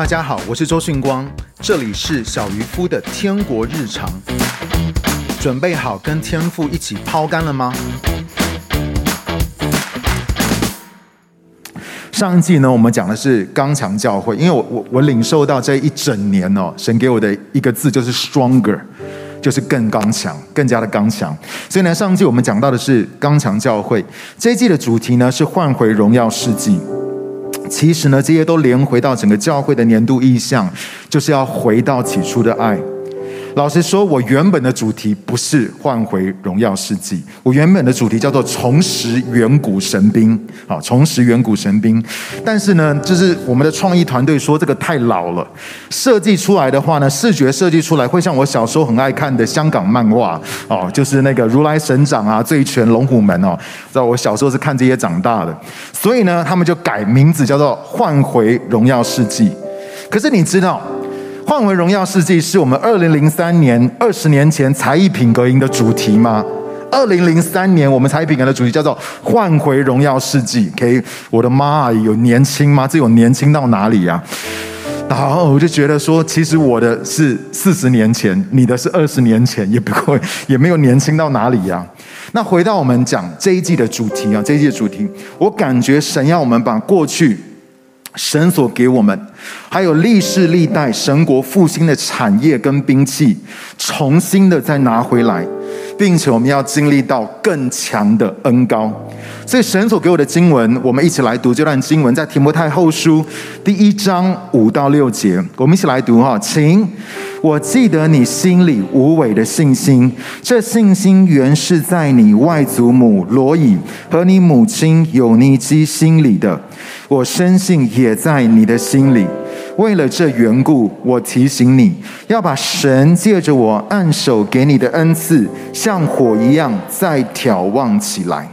大家好，我是周迅光，这里是小渔夫的天国日常。准备好跟天父一起抛竿了吗？上一季呢，我们讲的是刚强教会，因为我我我领受到这一整年哦，神给我的一个字就是 stronger，就是更刚强，更加的刚强。所以呢，上一季我们讲到的是刚强教会，这一季的主题呢是换回荣耀世纪。其实呢，这些都连回到整个教会的年度意向，就是要回到起初的爱。老实说，我原本的主题不是换回荣耀世纪，我原本的主题叫做重拾远古神兵，啊，重拾远古神兵。但是呢，就是我们的创意团队说这个太老了，设计出来的话呢，视觉设计出来会像我小时候很爱看的香港漫画，哦，就是那个如来神掌啊、醉拳、龙虎门哦，知道我小时候是看这些长大的，所以呢，他们就改名字叫做换回荣耀世纪。可是你知道？换回荣耀世纪是我们二零零三年二十年前才艺品格营的主题吗？二零零三年我们才艺品格的主题叫做换回荣耀世纪。OK，我的妈，有年轻吗？这有年轻到哪里呀？然后我就觉得说，其实我的是四十年前，你的是二十年前，也不会也没有年轻到哪里呀。那回到我们讲这一季的主题啊，这一季的主题，我感觉神要我们把过去。神所给我们，还有历世历代神国复兴的产业跟兵器，重新的再拿回来，并且我们要经历到更强的恩高。所以神所给我的经文，我们一起来读这段经文，在提摩太后书第一章五到六节，我们一起来读哈，请。我记得你心里无伪的信心，这信心原是在你外祖母罗以和你母亲友尼基心里的。我深信也在你的心里。为了这缘故，我提醒你要把神借着我按手给你的恩赐，像火一样再眺望起来。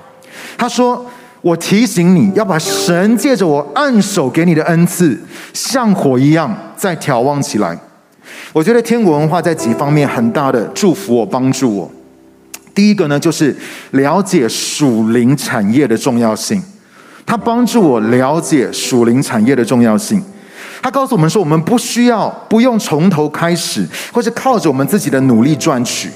他说：“我提醒你要把神借着我按手给你的恩赐，像火一样再眺望起来。”我觉得天国文化在几方面很大的祝福我、帮助我。第一个呢，就是了解属灵产业的重要性。它帮助我了解属灵产业的重要性。它告诉我们说，我们不需要、不用从头开始，或是靠着我们自己的努力赚取，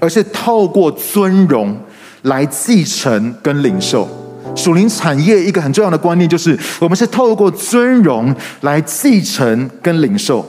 而是透过尊荣来继承跟领受属灵产业。一个很重要的观念就是，我们是透过尊荣来继承跟领受。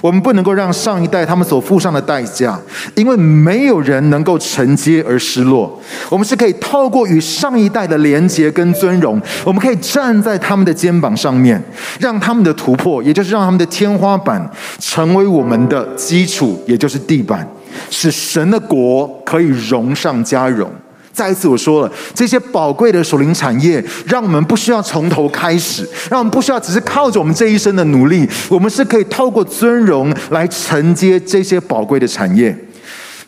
我们不能够让上一代他们所付上的代价，因为没有人能够承接而失落。我们是可以透过与上一代的连结跟尊荣，我们可以站在他们的肩膀上面，让他们的突破，也就是让他们的天花板成为我们的基础，也就是地板，使神的国可以荣上加荣。再一次我说了，这些宝贵的属灵产业，让我们不需要从头开始，让我们不需要只是靠着我们这一生的努力，我们是可以透过尊荣来承接这些宝贵的产业。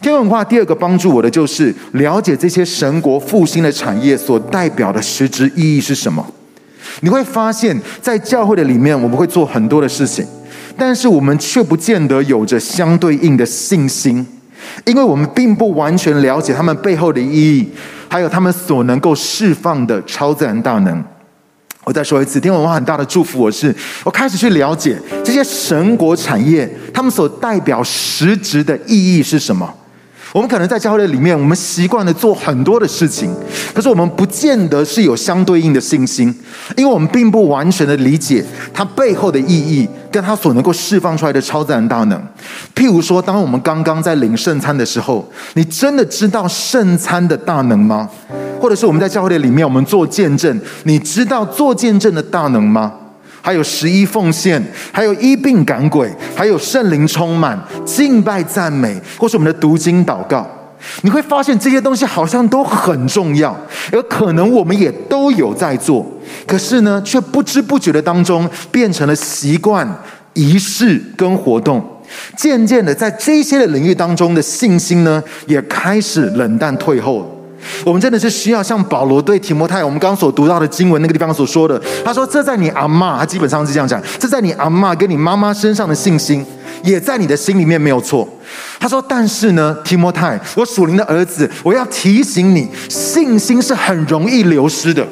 天文化第二个帮助我的就是了解这些神国复兴的产业所代表的实质意义是什么。你会发现在教会的里面，我们会做很多的事情，但是我们却不见得有着相对应的信心。因为我们并不完全了解他们背后的意义，还有他们所能够释放的超自然大能。我再说一次，天文化很大的祝福，我是我开始去了解这些神国产业，他们所代表实质的意义是什么。我们可能在教会里面，我们习惯了做很多的事情，可是我们不见得是有相对应的信心，因为我们并不完全的理解它背后的意义，跟它所能够释放出来的超自然大能。譬如说，当我们刚刚在领圣餐的时候，你真的知道圣餐的大能吗？或者是我们在教会里面，我们做见证，你知道做见证的大能吗？还有十一奉献，还有一病赶鬼，还有圣灵充满、敬拜赞美，或是我们的读经祷告，你会发现这些东西好像都很重要，而可能我们也都有在做，可是呢，却不知不觉的当中变成了习惯、仪式跟活动，渐渐的在这些的领域当中的信心呢，也开始冷淡退后。我们真的是需要像保罗对提摩太，我们刚刚所读到的经文那个地方所说的，他说：“这在你阿嬷，他基本上是这样讲，这在你阿嬷跟你妈妈身上的信心，也在你的心里面没有错。”他说：“但是呢，提摩太，我属灵的儿子，我要提醒你，信心是很容易流失的。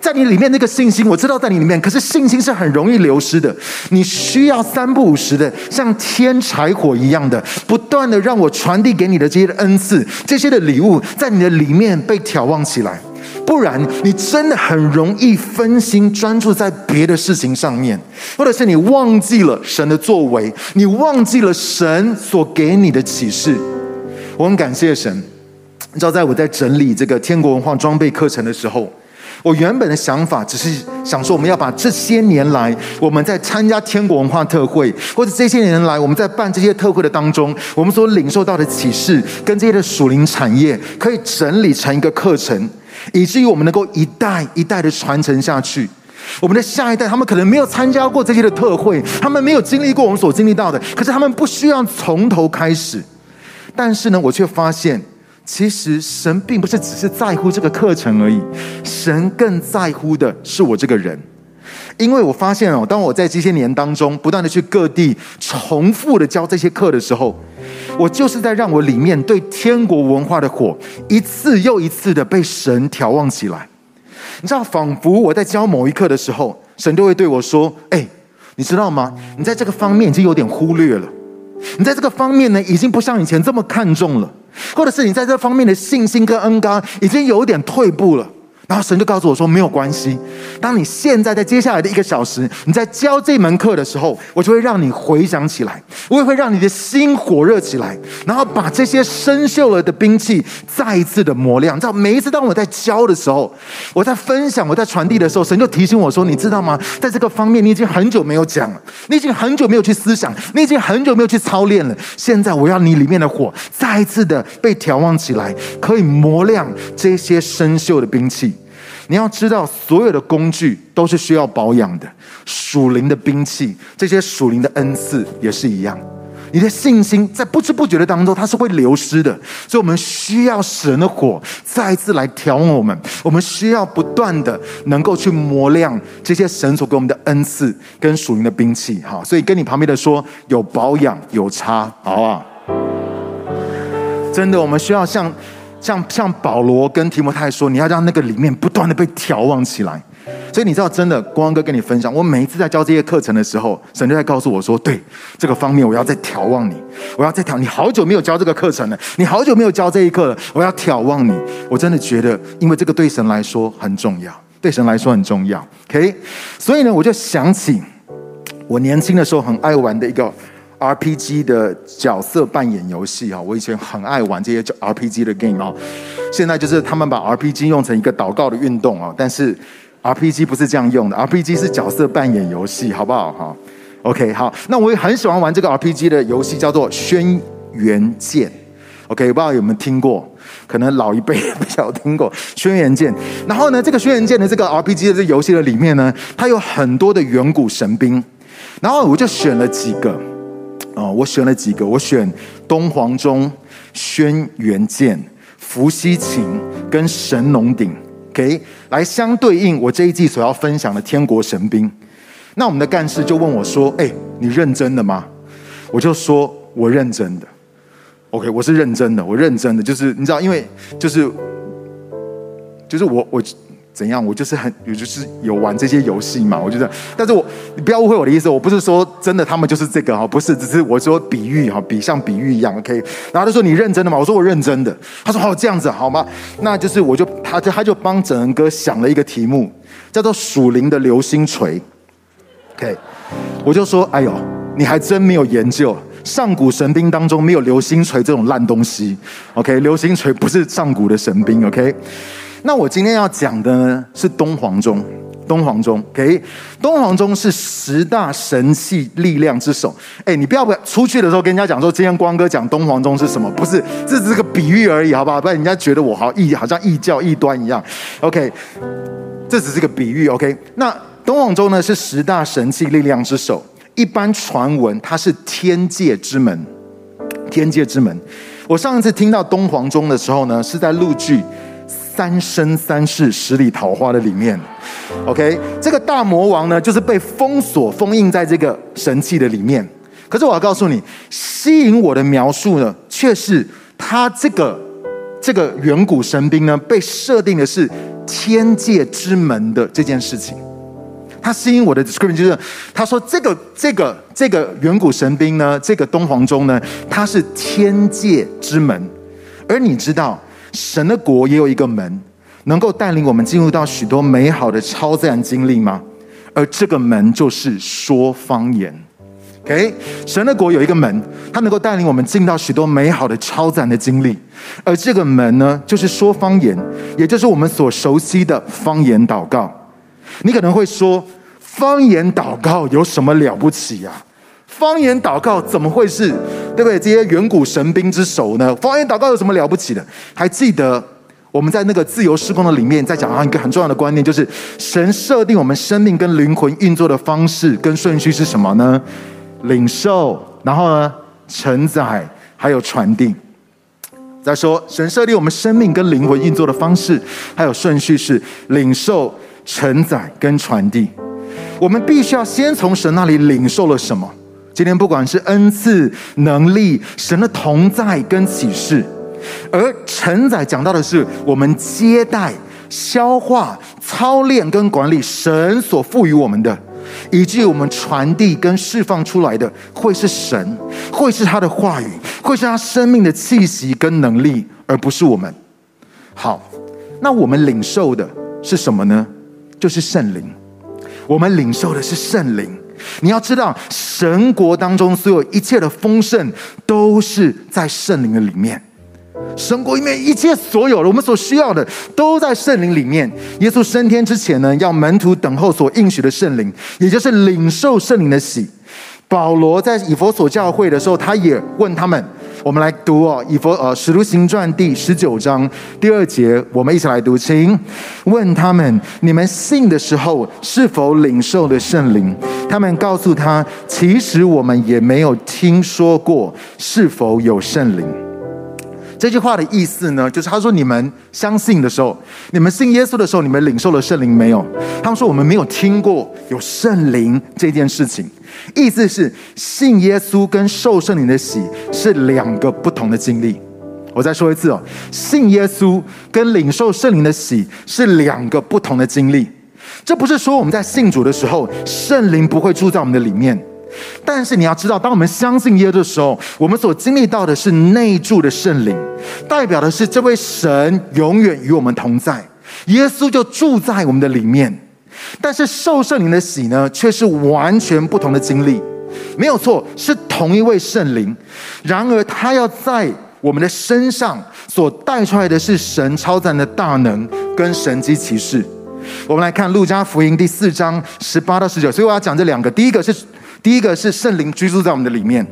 在你里面那个信心，我知道在你里面，可是信心是很容易流失的。你需要三不五时的，像添柴火一样的，不断的让我传递给你的这些恩赐、这些的礼物，在你的里面被眺望起来。不然，你真的很容易分心，专注在别的事情上面，或者是你忘记了神的作为，你忘记了神所给你的启示。我很感谢神。你知道，在我在整理这个天国文化装备课程的时候，我原本的想法只是想说，我们要把这些年来我们在参加天国文化特会，或者这些年来我们在办这些特会的当中，我们所领受到的启示，跟这些的属灵产业，可以整理成一个课程。以至于我们能够一代一代的传承下去，我们的下一代他们可能没有参加过这些的特会，他们没有经历过我们所经历到的，可是他们不需要从头开始。但是呢，我却发现，其实神并不是只是在乎这个课程而已，神更在乎的是我这个人。因为我发现哦，当我在这些年当中不断的去各地重复的教这些课的时候，我就是在让我里面对天国文化的火一次又一次的被神调望起来。你知道，仿佛我在教某一课的时候，神就会对我说：“哎，你知道吗？你在这个方面已经有点忽略了。你在这个方面呢，已经不像以前这么看重了，或者是你在这方面的信心跟恩刚已经有点退步了。”然后神就告诉我说：“没有关系，当你现在在接下来的一个小时，你在教这门课的时候，我就会让你回想起来，我也会让你的心火热起来，然后把这些生锈了的兵器再一次的磨亮。你知道，每一次当我在教的时候，我在分享、我在传递的时候，神就提醒我说：‘你知道吗？在这个方面，你已经很久没有讲了，你已经很久没有去思想，你已经很久没有去操练了。现在我要你里面的火再一次的被调旺起来，可以磨亮这些生锈的兵器。’你要知道，所有的工具都是需要保养的。属灵的兵器，这些属灵的恩赐也是一样。你的信心在不知不觉的当中，它是会流失的。所以，我们需要神的火再次来调我们。我们需要不断的能够去磨亮这些神所给我们的恩赐跟属灵的兵器。哈，所以跟你旁边的说，有保养有差，好不好？真的，我们需要像。像像保罗跟提摩太说，你要让那个里面不断的被眺望起来。所以你知道，真的光哥跟你分享，我每一次在教这些课程的时候，神就在告诉我说，对这个方面，我要再眺望你，我要再调。你好久没有教这个课程了，你好久没有教这一课了，我要眺望你。我真的觉得，因为这个对神来说很重要，对神来说很重要。OK，所以呢，我就想起我年轻的时候很爱玩的一个。RPG 的角色扮演游戏啊，我以前很爱玩这些 RPG 的 game 啊。现在就是他们把 RPG 用成一个祷告的运动啊，但是 RPG 不是这样用的，RPG 是角色扮演游戏，好不好？哈，OK，好，那我也很喜欢玩这个 RPG 的游戏，叫做《轩辕剑》。OK，不知道有没有听过？可能老一辈比较听过《轩辕剑》。然后呢，这个《轩辕剑》的这个 RPG 的这游戏的里面呢，它有很多的远古神兵，然后我就选了几个。哦，我选了几个，我选东皇钟、轩辕剑、伏羲琴跟神农鼎，OK，来相对应我这一季所要分享的天国神兵。那我们的干事就问我说：“哎，你认真的吗？”我就说：“我认真的。”OK，我是认真的，我认真的，就是你知道，因为就是就是我我。怎样？我就是很，有就是有玩这些游戏嘛。我觉得，但是我你不要误会我的意思，我不是说真的他们就是这个哈，不是，只是我说比喻哈，比像比喻一样，OK。然后他说你认真的吗？我说我认真的。他说好，这样子好吗？那就是我就他就他就帮整人哥想了一个题目，叫做属灵的流星锤。OK，我就说哎呦，你还真没有研究上古神兵当中没有流星锤这种烂东西。OK，流星锤不是上古的神兵。OK。那我今天要讲的呢是东皇钟，东皇钟，OK，东皇钟是十大神器力量之首。哎，你不要不要出去的时候跟人家讲说，今天光哥讲东皇钟是什么？不是，这只是个比喻而已，好不好？不然人家觉得我好异，好像异教异端一样。OK，这只是个比喻。OK，那东皇钟呢是十大神器力量之首，一般传闻它是天界之门，天界之门。我上一次听到东皇钟的时候呢，是在录剧。三生三世十里桃花的里面，OK，这个大魔王呢，就是被封锁封印在这个神器的里面。可是我要告诉你，吸引我的描述呢，却是他这个这个远古神兵呢，被设定的是天界之门的这件事情。他吸引我的 description 就是，他说这个这个这个远古神兵呢，这个东皇钟呢，它是天界之门。而你知道，神的国也有一个门，能够带领我们进入到许多美好的超自然经历吗？而这个门就是说方言。OK，神的国有一个门，它能够带领我们进到许多美好的超自然的经历。而这个门呢，就是说方言，也就是我们所熟悉的方言祷告。你可能会说，方言祷告有什么了不起呀？方言祷告怎么会是，对不对？这些远古神兵之首呢？方言祷告有什么了不起的？还记得我们在那个自由施工的里面，在讲到一个很重要的观念，就是神设定我们生命跟灵魂运作的方式跟顺序是什么呢？领受，然后呢，承载，还有传递。再说，神设定我们生命跟灵魂运作的方式，还有顺序是领受。承载跟传递，我们必须要先从神那里领受了什么？今天不管是恩赐、能力、神的同在跟启示，而承载讲到的是我们接待、消化、操练跟管理神所赋予我们的，以及我们传递跟释放出来的，会是神，会是他的话语，会是他生命的气息跟能力，而不是我们。好，那我们领受的是什么呢？就是圣灵，我们领受的是圣灵。你要知道，神国当中所有一切的丰盛，都是在圣灵的里面。神国里面一切所有的，我们所需要的，都在圣灵里面。耶稣升天之前呢，要门徒等候所应许的圣灵，也就是领受圣灵的喜。保罗在以佛所教会的时候，他也问他们。我们来读哦，以佛呃使徒行传第十九章第二节，我们一起来读，请问他们：你们信的时候是否领受了圣灵？他们告诉他：其实我们也没有听说过是否有圣灵。这句话的意思呢，就是他说：你们相信的时候，你们信耶稣的时候，你们领受了圣灵没有？他们说：我们没有听过有圣灵这件事情。意思是信耶稣跟受圣灵的洗是两个不同的经历。我再说一次哦，信耶稣跟领受圣灵的洗是两个不同的经历。这不是说我们在信主的时候，圣灵不会住在我们的里面。但是你要知道，当我们相信耶稣的时候，我们所经历到的是内住的圣灵，代表的是这位神永远与我们同在，耶稣就住在我们的里面。但是受圣灵的洗呢，却是完全不同的经历。没有错，是同一位圣灵，然而他要在我们的身上所带出来的是神超自然的大能跟神迹奇事。我们来看路加福音第四章十八到十九，所以我要讲这两个，第一个是。第一个是圣灵居住在我们的里面，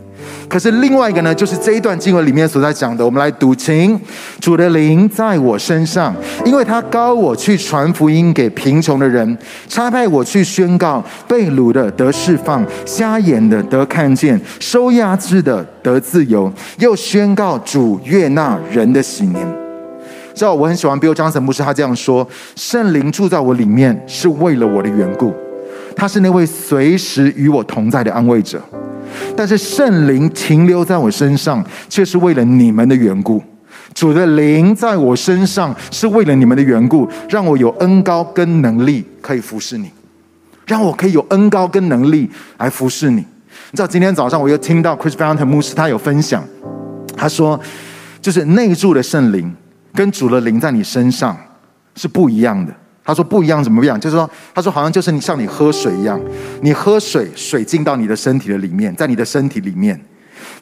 可是另外一个呢，就是这一段经文里面所在讲的。我们来读，请主的灵在我身上，因为他膏我去传福音给贫穷的人，差派我去宣告被掳的得释放，瞎眼的得看见，收压制的得自由，又宣告主悦纳人的喜年。知道我很喜欢 Bill Johnson 牧师，他这样说：圣灵住在我里面，是为了我的缘故。他是那位随时与我同在的安慰者，但是圣灵停留在我身上，却是为了你们的缘故。主的灵在我身上，是为了你们的缘故，让我有恩高跟能力可以服侍你，让我可以有恩高跟能力来服侍你。你知道，今天早上我又听到 Chris Vallotton 牧师他有分享，他说，就是内住的圣灵跟主的灵在你身上是不一样的。他说不一样，怎么样？就是说，他说好像就是你像你喝水一样，你喝水，水进到你的身体的里面，在你的身体里面，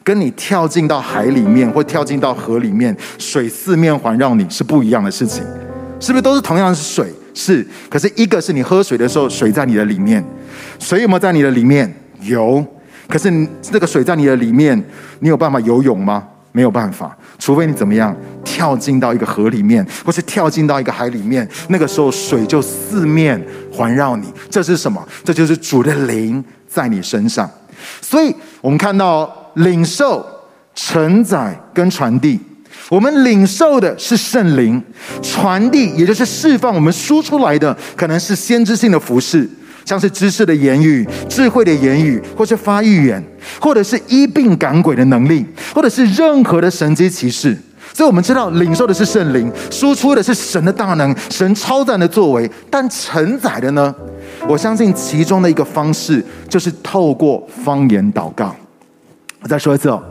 跟你跳进到海里面或跳进到河里面，水四面环绕你是不一样的事情，是不是？都是同样是水，是。可是一个是你喝水的时候，水在你的里面，水有没有在你的里面？有。可是这个水在你的里面，你有办法游泳吗？没有办法，除非你怎么样跳进到一个河里面，或是跳进到一个海里面，那个时候水就四面环绕你。这是什么？这就是主的灵在你身上。所以我们看到领受、承载跟传递。我们领受的是圣灵，传递也就是释放我们输出来的，可能是先知性的服饰。像是知识的言语、智慧的言语，或是发预言，或者是医病赶鬼的能力，或者是任何的神迹奇事。所以我们知道领受的是圣灵，输出的是神的大能，神超自然的作为。但承载的呢？我相信其中的一个方式就是透过方言祷告。我再说一次哦，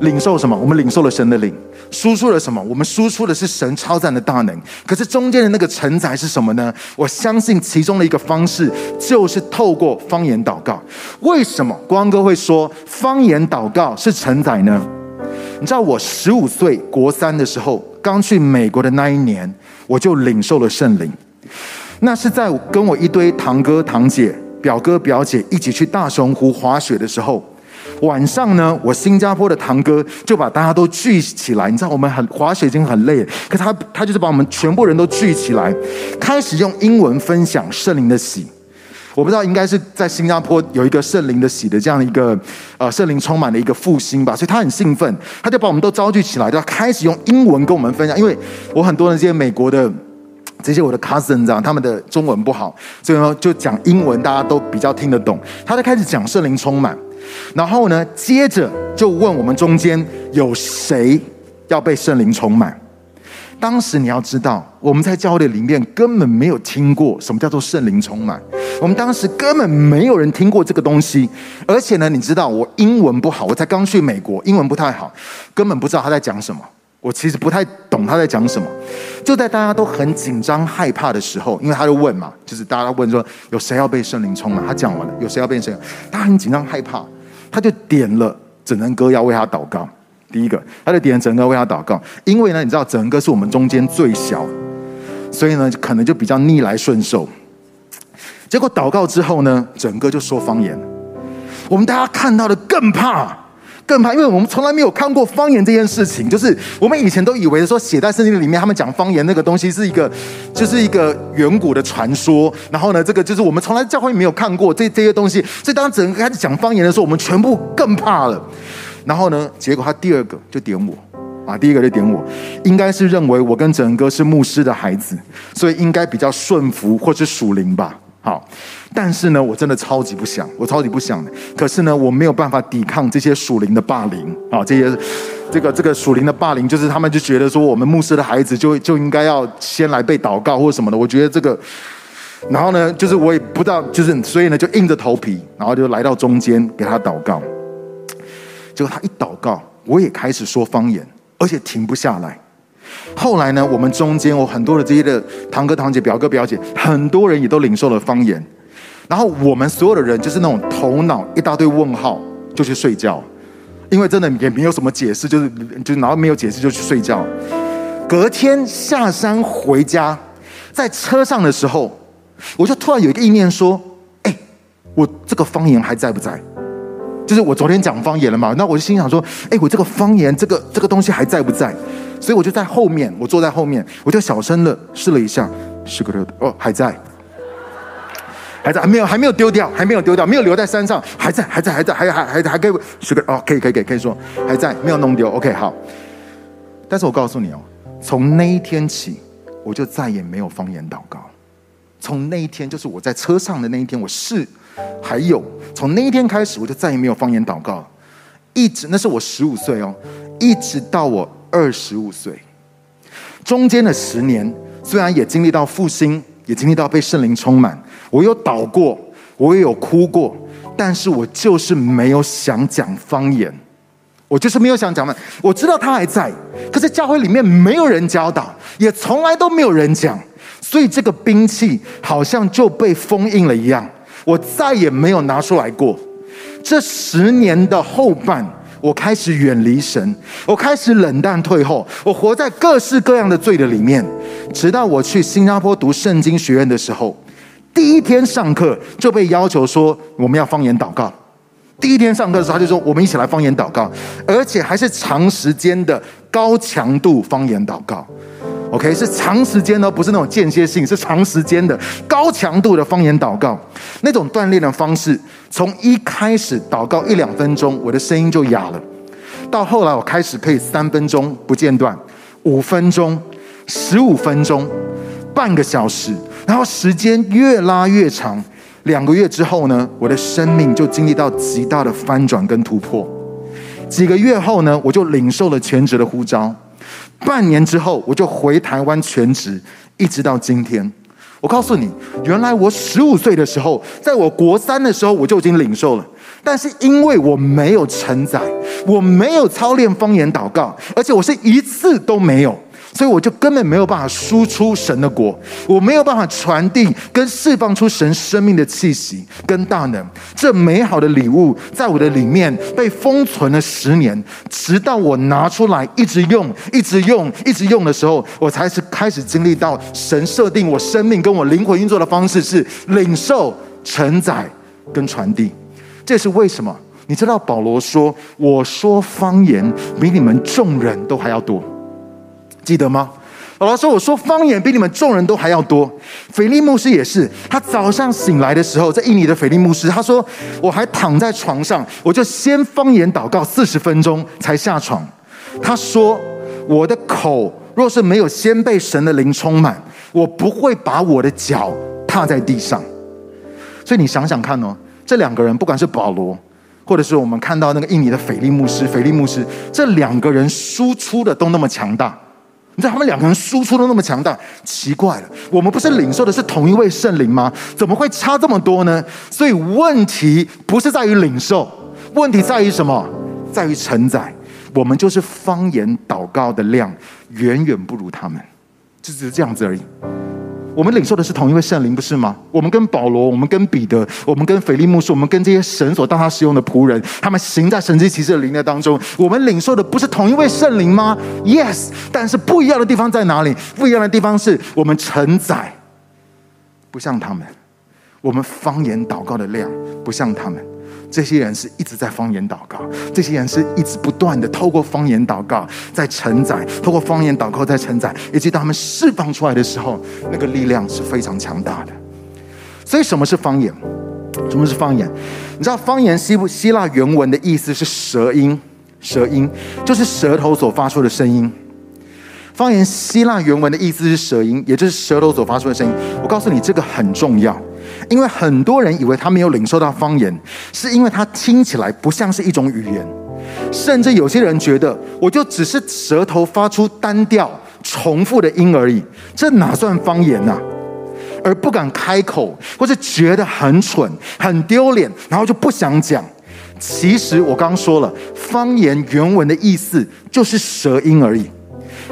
领受什么？我们领受了神的灵。输出了什么？我们输出的是神超赞的大能。可是中间的那个承载是什么呢？我相信其中的一个方式就是透过方言祷告。为什么光哥会说方言祷告是承载呢？你知道我十五岁国三的时候，刚去美国的那一年，我就领受了圣灵。那是在跟我一堆堂哥堂姐、表哥表姐一起去大熊湖滑雪的时候。晚上呢，我新加坡的堂哥就把大家都聚起来。你知道，我们很滑雪已经很累了，可他他就是把我们全部人都聚起来，开始用英文分享圣灵的喜。我不知道应该是在新加坡有一个圣灵的喜的这样一个呃圣灵充满的一个复兴吧，所以他很兴奋，他就把我们都召集起来，就开始用英文跟我们分享。因为我很多的这些美国的这些我的 cousins 啊，他们的中文不好，所以呢就讲英文，大家都比较听得懂。他就开始讲圣灵充满。然后呢，接着就问我们中间有谁要被圣灵充满？当时你要知道，我们在教会里面根本没有听过什么叫做圣灵充满。我们当时根本没有人听过这个东西，而且呢，你知道我英文不好，我才刚去美国，英文不太好，根本不知道他在讲什么。我其实不太懂他在讲什么。就在大家都很紧张害怕的时候，因为他就问嘛，就是大家问说有谁要被圣灵充满？他讲完了，有谁要被圣灵？他很紧张害怕。他就点了整人哥要为他祷告。第一个，他就点整人哥为他祷告，因为呢，你知道整人哥是我们中间最小，所以呢，可能就比较逆来顺受。结果祷告之后呢，整人哥就说方言，我们大家看到的更怕。更怕，因为我们从来没有看过方言这件事情。就是我们以前都以为说写在圣经里面，他们讲方言那个东西是一个，就是一个远古的传说。然后呢，这个就是我们从来教会没有看过这这些东西。所以当整个开始讲方言的时候，我们全部更怕了。然后呢，结果他第二个就点我啊，第一个就点我，应该是认为我跟整哥是牧师的孩子，所以应该比较顺服或是属灵吧。好，但是呢，我真的超级不想，我超级不想的。可是呢，我没有办法抵抗这些属灵的霸凌啊，这些这个这个属灵的霸凌，就是他们就觉得说，我们牧师的孩子就就应该要先来被祷告或什么的。我觉得这个，然后呢，就是我也不知道，就是所以呢，就硬着头皮，然后就来到中间给他祷告。结果他一祷告，我也开始说方言，而且停不下来。后来呢，我们中间有很多的这些的堂哥堂姐、表哥表姐，很多人也都领受了方言。然后我们所有的人就是那种头脑一大堆问号，就去睡觉，因为真的也没有什么解释，就是就然后没有解释就去睡觉。隔天下山回家，在车上的时候，我就突然有一个意念说：“哎，我这个方言还在不在？就是我昨天讲方言了嘛？那我就心想说：哎，我这个方言，这个这个东西还在不在？”所以我就在后面，我坐在后面，我就小声的试了一下，是个的哦，还在，还在，还没有，还没有丢掉，还没有丢掉，没有留在山上，还在，还在，还在，还还还还可以，是个哦，可以可以可以可以说还在，没有弄丢，OK 好。但是我告诉你哦，从那一天起，我就再也没有方言祷告。从那一天，就是我在车上的那一天，我是还有，从那一天开始，我就再也没有方言祷告，一直那是我十五岁哦。一直到我二十五岁，中间的十年，虽然也经历到复兴，也经历到被圣灵充满，我有祷过，我也有哭过，但是我就是没有想讲方言，我就是没有想讲嘛。我知道他还在，可是教会里面没有人教导，也从来都没有人讲，所以这个兵器好像就被封印了一样，我再也没有拿出来过。这十年的后半。我开始远离神，我开始冷淡退后，我活在各式各样的罪的里面。直到我去新加坡读圣经学院的时候，第一天上课就被要求说我们要方言祷告。第一天上课的时候，他就说我们一起来方言祷告，而且还是长时间的高强度方言祷告。OK，是长时间的，不是那种间歇性，是长时间的高强度的方言祷告。那种锻炼的方式，从一开始祷告一两分钟，我的声音就哑了；到后来我开始可以三分钟不间断，五分钟、十五分钟、半个小时，然后时间越拉越长。两个月之后呢，我的生命就经历到极大的翻转跟突破。几个月后呢，我就领受了全职的呼召。半年之后，我就回台湾全职，一直到今天。我告诉你，原来我十五岁的时候，在我国三的时候，我就已经领受了。但是因为我没有承载，我没有操练方言祷告，而且我是一次都没有。所以我就根本没有办法输出神的果，我没有办法传递跟释放出神生命的气息跟大能。这美好的礼物在我的里面被封存了十年，直到我拿出来一直用、一直用、一直用的时候，我才是开始经历到神设定我生命跟我灵魂运作的方式是领受、承载跟传递。这是为什么？你知道保罗说：“我说方言比你们众人都还要多。”记得吗？保罗说：“我说方言比你们众人都还要多。”腓利牧师也是，他早上醒来的时候，在印尼的腓利牧师，他说：“我还躺在床上，我就先方言祷告四十分钟才下床。”他说：“我的口若是没有先被神的灵充满，我不会把我的脚踏在地上。”所以你想想看哦，这两个人，不管是保罗，或者是我们看到那个印尼的腓利牧师，腓利牧师，这两个人输出的都那么强大。你知道他们两个人输出都那么强大，奇怪了，我们不是领受的是同一位圣灵吗？怎么会差这么多呢？所以问题不是在于领受，问题在于什么？在于承载。我们就是方言祷告的量远远不如他们，就只是这样子而已。我们领受的是同一位圣灵，不是吗？我们跟保罗，我们跟彼得，我们跟腓利牧师，我们跟这些神所当他使用的仆人，他们行在神迹奇事的灵的当中。我们领受的不是同一位圣灵吗？Yes，但是不一样的地方在哪里？不一样的地方是我们承载，不像他们；我们方言祷告的量不像他们。这些人是一直在方言祷告，这些人是一直不断的透过方言祷告在承载，透过方言祷告在承载，以及当他们释放出来的时候，那个力量是非常强大的。所以，什么是方言？什么是方言？你知道方言希不希腊原文的意思是舌音，舌音就是舌头所发出的声音。方言希腊原文的意思是舌音，也就是舌头所发出的声音。我告诉你，这个很重要。因为很多人以为他没有领受到方言，是因为他听起来不像是一种语言，甚至有些人觉得，我就只是舌头发出单调、重复的音而已，这哪算方言呢？而不敢开口，或是觉得很蠢、很丢脸，然后就不想讲。其实我刚说了，方言原文的意思就是舌音而已。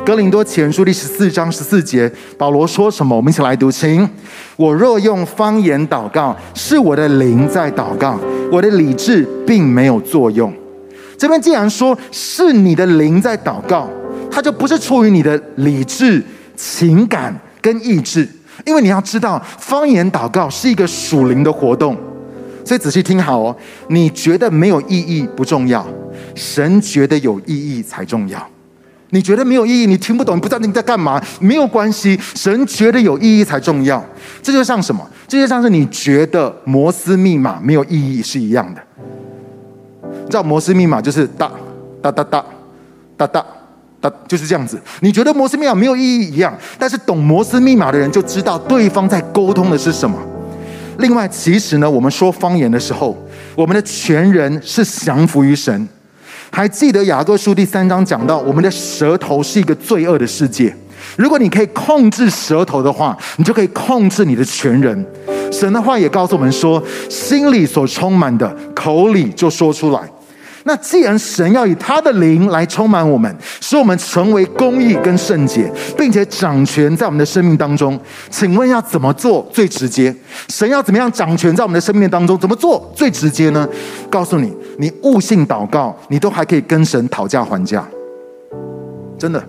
哥林多前书第十四章十四节，保罗说什么？我们一起来读，请。我若用方言祷告，是我的灵在祷告，我的理智并没有作用。这边既然说是你的灵在祷告，它就不是出于你的理智、情感跟意志，因为你要知道，方言祷告是一个属灵的活动。所以仔细听好哦，你觉得没有意义不重要，神觉得有意义才重要。你觉得没有意义，你听不懂，你不知道你在干嘛，没有关系。神觉得有意义才重要。这就像什么？这就像是你觉得摩斯密码没有意义是一样的。你知道摩斯密码就是哒哒哒哒哒哒哒，就是这样子。你觉得摩斯密码没有意义一样，但是懂摩斯密码的人就知道对方在沟通的是什么。另外，其实呢，我们说方言的时候，我们的全人是降服于神。还记得雅各书第三章讲到，我们的舌头是一个罪恶的世界。如果你可以控制舌头的话，你就可以控制你的全人。神的话也告诉我们说，心里所充满的，口里就说出来。那既然神要以他的灵来充满我们，使我们成为公义跟圣洁，并且掌权在我们的生命当中，请问要怎么做最直接？神要怎么样掌权在我们的生命当中？怎么做最直接呢？告诉你，你悟性祷告，你都还可以跟神讨价还价，真的。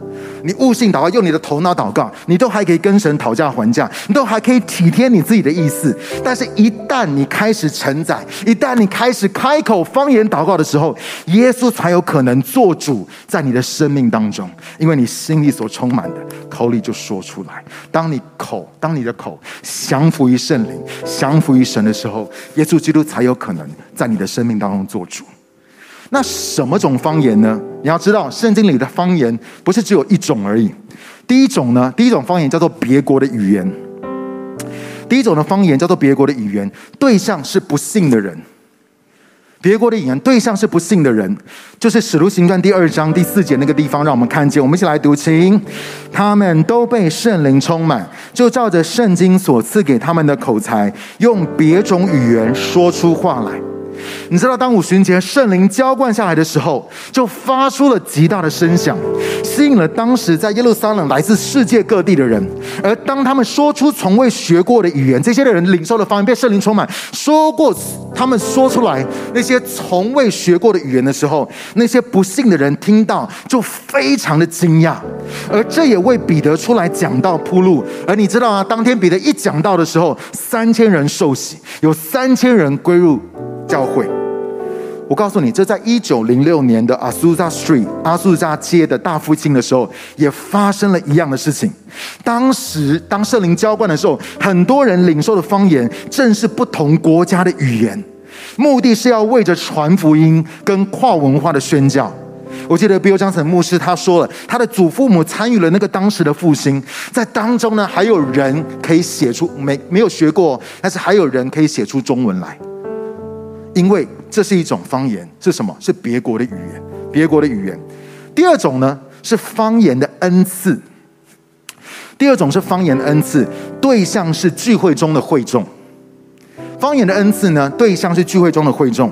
你悟性祷告，用你的头脑祷告，你都还可以跟神讨价还价，你都还可以体贴你自己的意思。但是，一旦你开始承载，一旦你开始开口方言祷告的时候，耶稣才有可能做主在你的生命当中，因为你心里所充满的，口里就说出来。当你口，当你的口降服于圣灵，降服于神的时候，耶稣基督才有可能在你的生命当中做主。那什么种方言呢？你要知道，圣经里的方言不是只有一种而已。第一种呢，第一种方言叫做别国的语言。第一种的方言叫做别国的语言，对象是不信的人。别国的语言对象是不信的人，就是使徒行传第二章第四节那个地方，让我们看见。我们一起来读，清他们都被圣灵充满，就照着圣经所赐给他们的口才，用别种语言说出话来。你知道，当五旬节圣灵浇灌下来的时候，就发出了极大的声响，吸引了当时在耶路撒冷来自世界各地的人。而当他们说出从未学过的语言，这些的人领受了方言，被圣灵充满，说过他们说出来那些从未学过的语言的时候，那些不信的人听到就非常的惊讶，而这也为彼得出来讲道铺路。而你知道啊，当天彼得一讲道的时候，三千人受洗，有三千人归入。教会，我告诉你，这在一九零六年的阿苏扎 Street 阿苏扎街的大复兴的时候，也发生了一样的事情。当时，当圣灵浇灌的时候，很多人领受的方言正是不同国家的语言，目的是要为着传福音跟跨文化的宣教。我记得 Bill Johnson 牧师他说了，他的祖父母参与了那个当时的复兴，在当中呢，还有人可以写出没没有学过，但是还有人可以写出中文来。因为这是一种方言，是什么？是别国的语言，别国的语言。第二种呢，是方言的恩赐。第二种是方言的恩赐，对象是聚会中的会众。方言的恩赐呢，对象是聚会中的会众。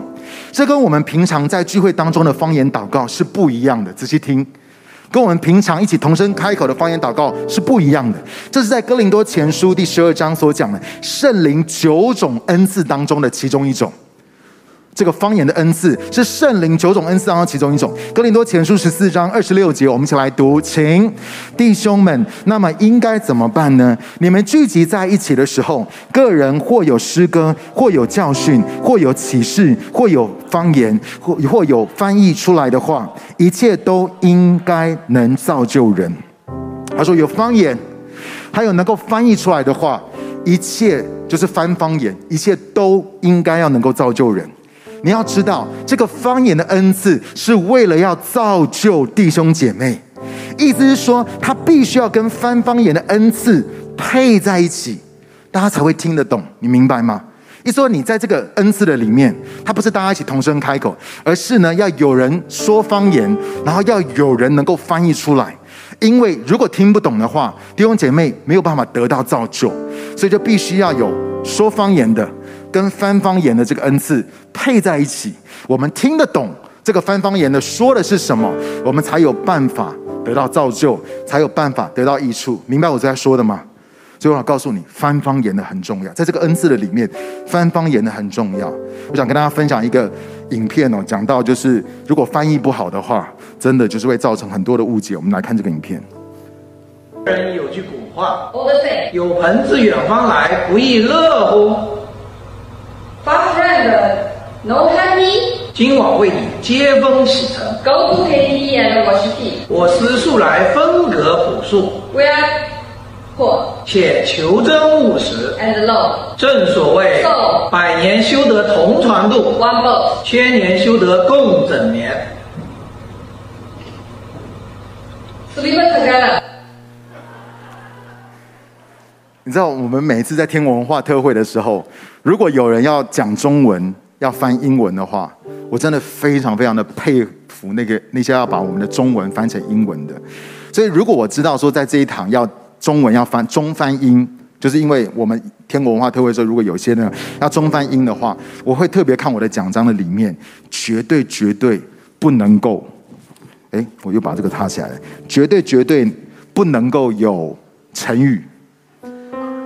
这跟我们平常在聚会当中的方言祷告是不一样的。仔细听，跟我们平常一起同声开口的方言祷告是不一样的。这是在哥林多前书第十二章所讲的圣灵九种恩赐当中的其中一种。这个方言的恩赐是圣灵九种恩赐当中其中一种。哥林多前书十四章二十六节，我们一起来读，请弟兄们，那么应该怎么办呢？你们聚集在一起的时候，个人或有诗歌，或有教训，或有启示，或有方言，或或有翻译出来的话，一切都应该能造就人。他说有方言，还有能够翻译出来的话，一切就是翻方言，一切都应该要能够造就人。你要知道，这个方言的恩赐是为了要造就弟兄姐妹，意思是说，他必须要跟翻方言的恩赐配在一起，大家才会听得懂。你明白吗？一说，你在这个恩赐的里面，他不是大家一起同声开口，而是呢，要有人说方言，然后要有人能够翻译出来。因为如果听不懂的话，弟兄姐妹没有办法得到造就，所以就必须要有说方言的。跟翻方言的这个恩赐配在一起，我们听得懂这个翻方言的说的是什么，我们才有办法得到造就，才有办法得到益处。明白我在说的吗？所以我要告诉你，翻方言的很重要，在这个恩赐的里面，翻方言的很重要。我想跟大家分享一个影片哦，讲到就是如果翻译不好的话，真的就是会造成很多的误解。我们来看这个影片。人有句古话：“有朋自远方来，不亦乐乎？” Far friend, no honey. 今晚为你接风洗尘。Go to KTV and wash feet. 我思素来分隔朴素。We are poor. 且求真务实。And low. 正所谓，So, 百年修得同船渡。One boat. 千年修得共枕眠。Sleep together. 你知道我们每一次在听文化特会的时候，如果有人要讲中文要翻英文的话，我真的非常非常的佩服那个那些要把我们的中文翻成英文的。所以如果我知道说在这一堂要中文要翻中翻英，就是因为我们天国文化特会说，如果有些人要中翻英的话，我会特别看我的讲章的里面，绝对绝对不能够，哎，我又把这个插起来，绝对绝对不能够有成语。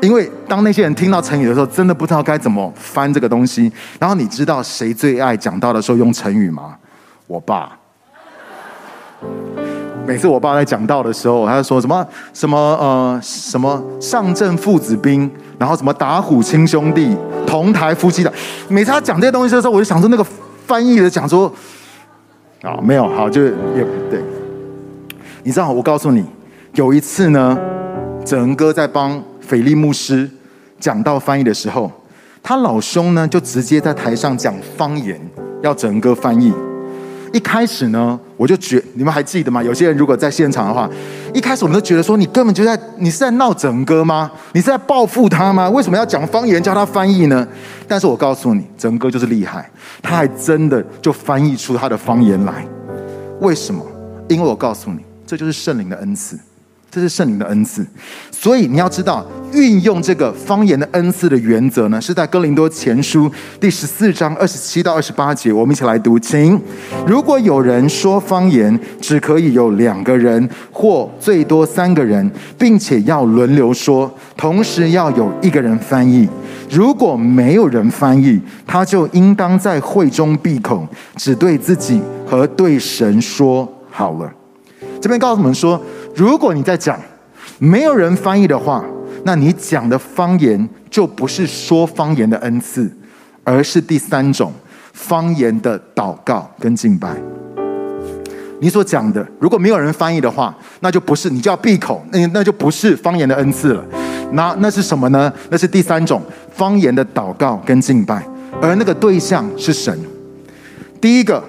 因为当那些人听到成语的时候，真的不知道该怎么翻这个东西。然后你知道谁最爱讲到的时候用成语吗？我爸。每次我爸在讲到的时候，他就说什么什么呃什么上阵父子兵，然后什么打虎亲兄弟，同台夫妻的。每次他讲这些东西的时候，我就想说那个翻译的讲说啊没有好就也对。你知道我告诉你，有一次呢，整哥在帮。斐利牧师讲到翻译的时候，他老兄呢就直接在台上讲方言，要整个翻译。一开始呢，我就觉你们还记得吗？有些人如果在现场的话，一开始我们都觉得说，你根本就在你是在闹整哥吗？你是在报复他吗？为什么要讲方言叫他翻译呢？但是我告诉你，整哥就是厉害，他还真的就翻译出他的方言来。为什么？因为我告诉你，这就是圣灵的恩赐。这是圣灵的恩赐，所以你要知道，运用这个方言的恩赐的原则呢，是在哥林多前书第十四章二十七到二十八节。我们一起来读，请：如果有人说方言，只可以有两个人或最多三个人，并且要轮流说，同时要有一个人翻译。如果没有人翻译，他就应当在会中闭口，只对自己和对神说好了。这边告诉我们说，如果你在讲，没有人翻译的话，那你讲的方言就不是说方言的恩赐，而是第三种方言的祷告跟敬拜。你所讲的，如果没有人翻译的话，那就不是，你就要闭口，那那就不是方言的恩赐了。那那是什么呢？那是第三种方言的祷告跟敬拜，而那个对象是神。第一个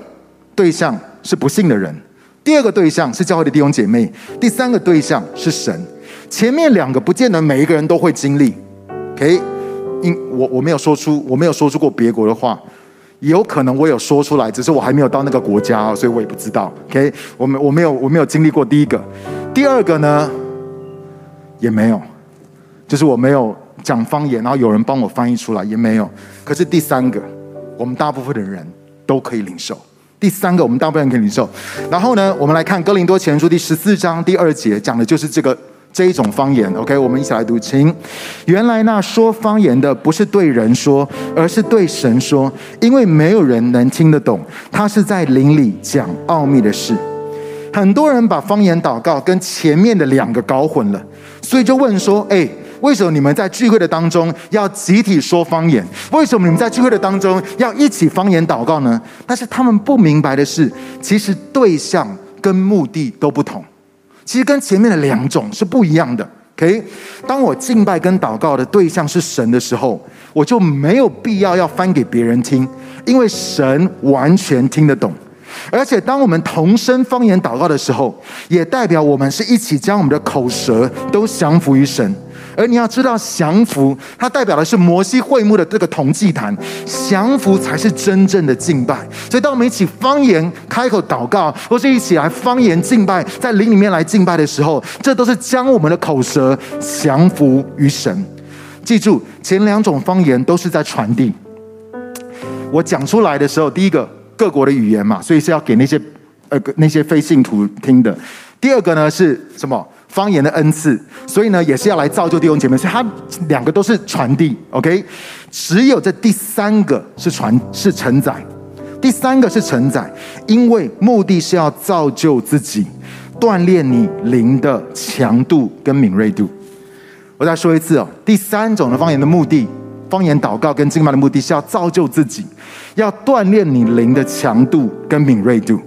对象是不信的人。第二个对象是教会的弟兄姐妹，第三个对象是神。前面两个不见得每一个人都会经历，OK？因我我没有说出我没有说出过别国的话，也有可能我有说出来，只是我还没有到那个国家，所以我也不知道，OK？我没我没有我没有经历过第一个，第二个呢也没有，就是我没有讲方言，然后有人帮我翻译出来也没有。可是第三个，我们大部分的人都可以领受。第三个，我们大部分人可以领受。然后呢，我们来看《哥林多前书》第十四章第二节，讲的就是这个这一种方言。OK，我们一起来读，请。原来那说方言的不是对人说，而是对神说，因为没有人能听得懂，他是在灵里讲奥秘的事。很多人把方言祷告跟前面的两个搞混了，所以就问说：“哎。”为什么你们在聚会的当中要集体说方言？为什么你们在聚会的当中要一起方言祷告呢？但是他们不明白的是，其实对象跟目的都不同，其实跟前面的两种是不一样的。OK，当我敬拜跟祷告的对象是神的时候，我就没有必要要翻给别人听，因为神完全听得懂。而且当我们同声方言祷告的时候，也代表我们是一起将我们的口舌都降服于神。而你要知道，降服它代表的是摩西会幕的这个铜祭坛，降服才是真正的敬拜。所以，当我们一起方言开口祷告，或是一起来方言敬拜，在灵里面来敬拜的时候，这都是将我们的口舌降服于神。记住，前两种方言都是在传递。我讲出来的时候，第一个各国的语言嘛，所以是要给那些呃那些非信徒听的。第二个呢是什么？方言的恩赐，所以呢，也是要来造就弟兄姐妹，所以它两个都是传递，OK？只有这第三个是传，是承载，第三个是承载，因为目的是要造就自己，锻炼你灵的强度跟敏锐度。我再说一次哦，第三种的方言的目的，方言祷告跟敬拜的目的是要造就自己，要锻炼你灵的强度跟敏锐度，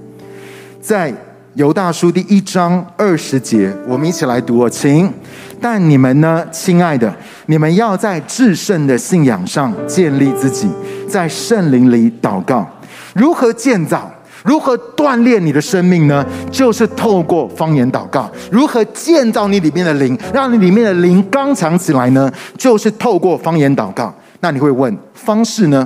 在。犹大书第一章二十节，我们一起来读哦，请。但你们呢，亲爱的，你们要在至圣的信仰上建立自己，在圣灵里祷告。如何建造？如何锻炼你的生命呢？就是透过方言祷告。如何建造你里面的灵，让你里面的灵刚强起来呢？就是透过方言祷告。那你会问，方式呢？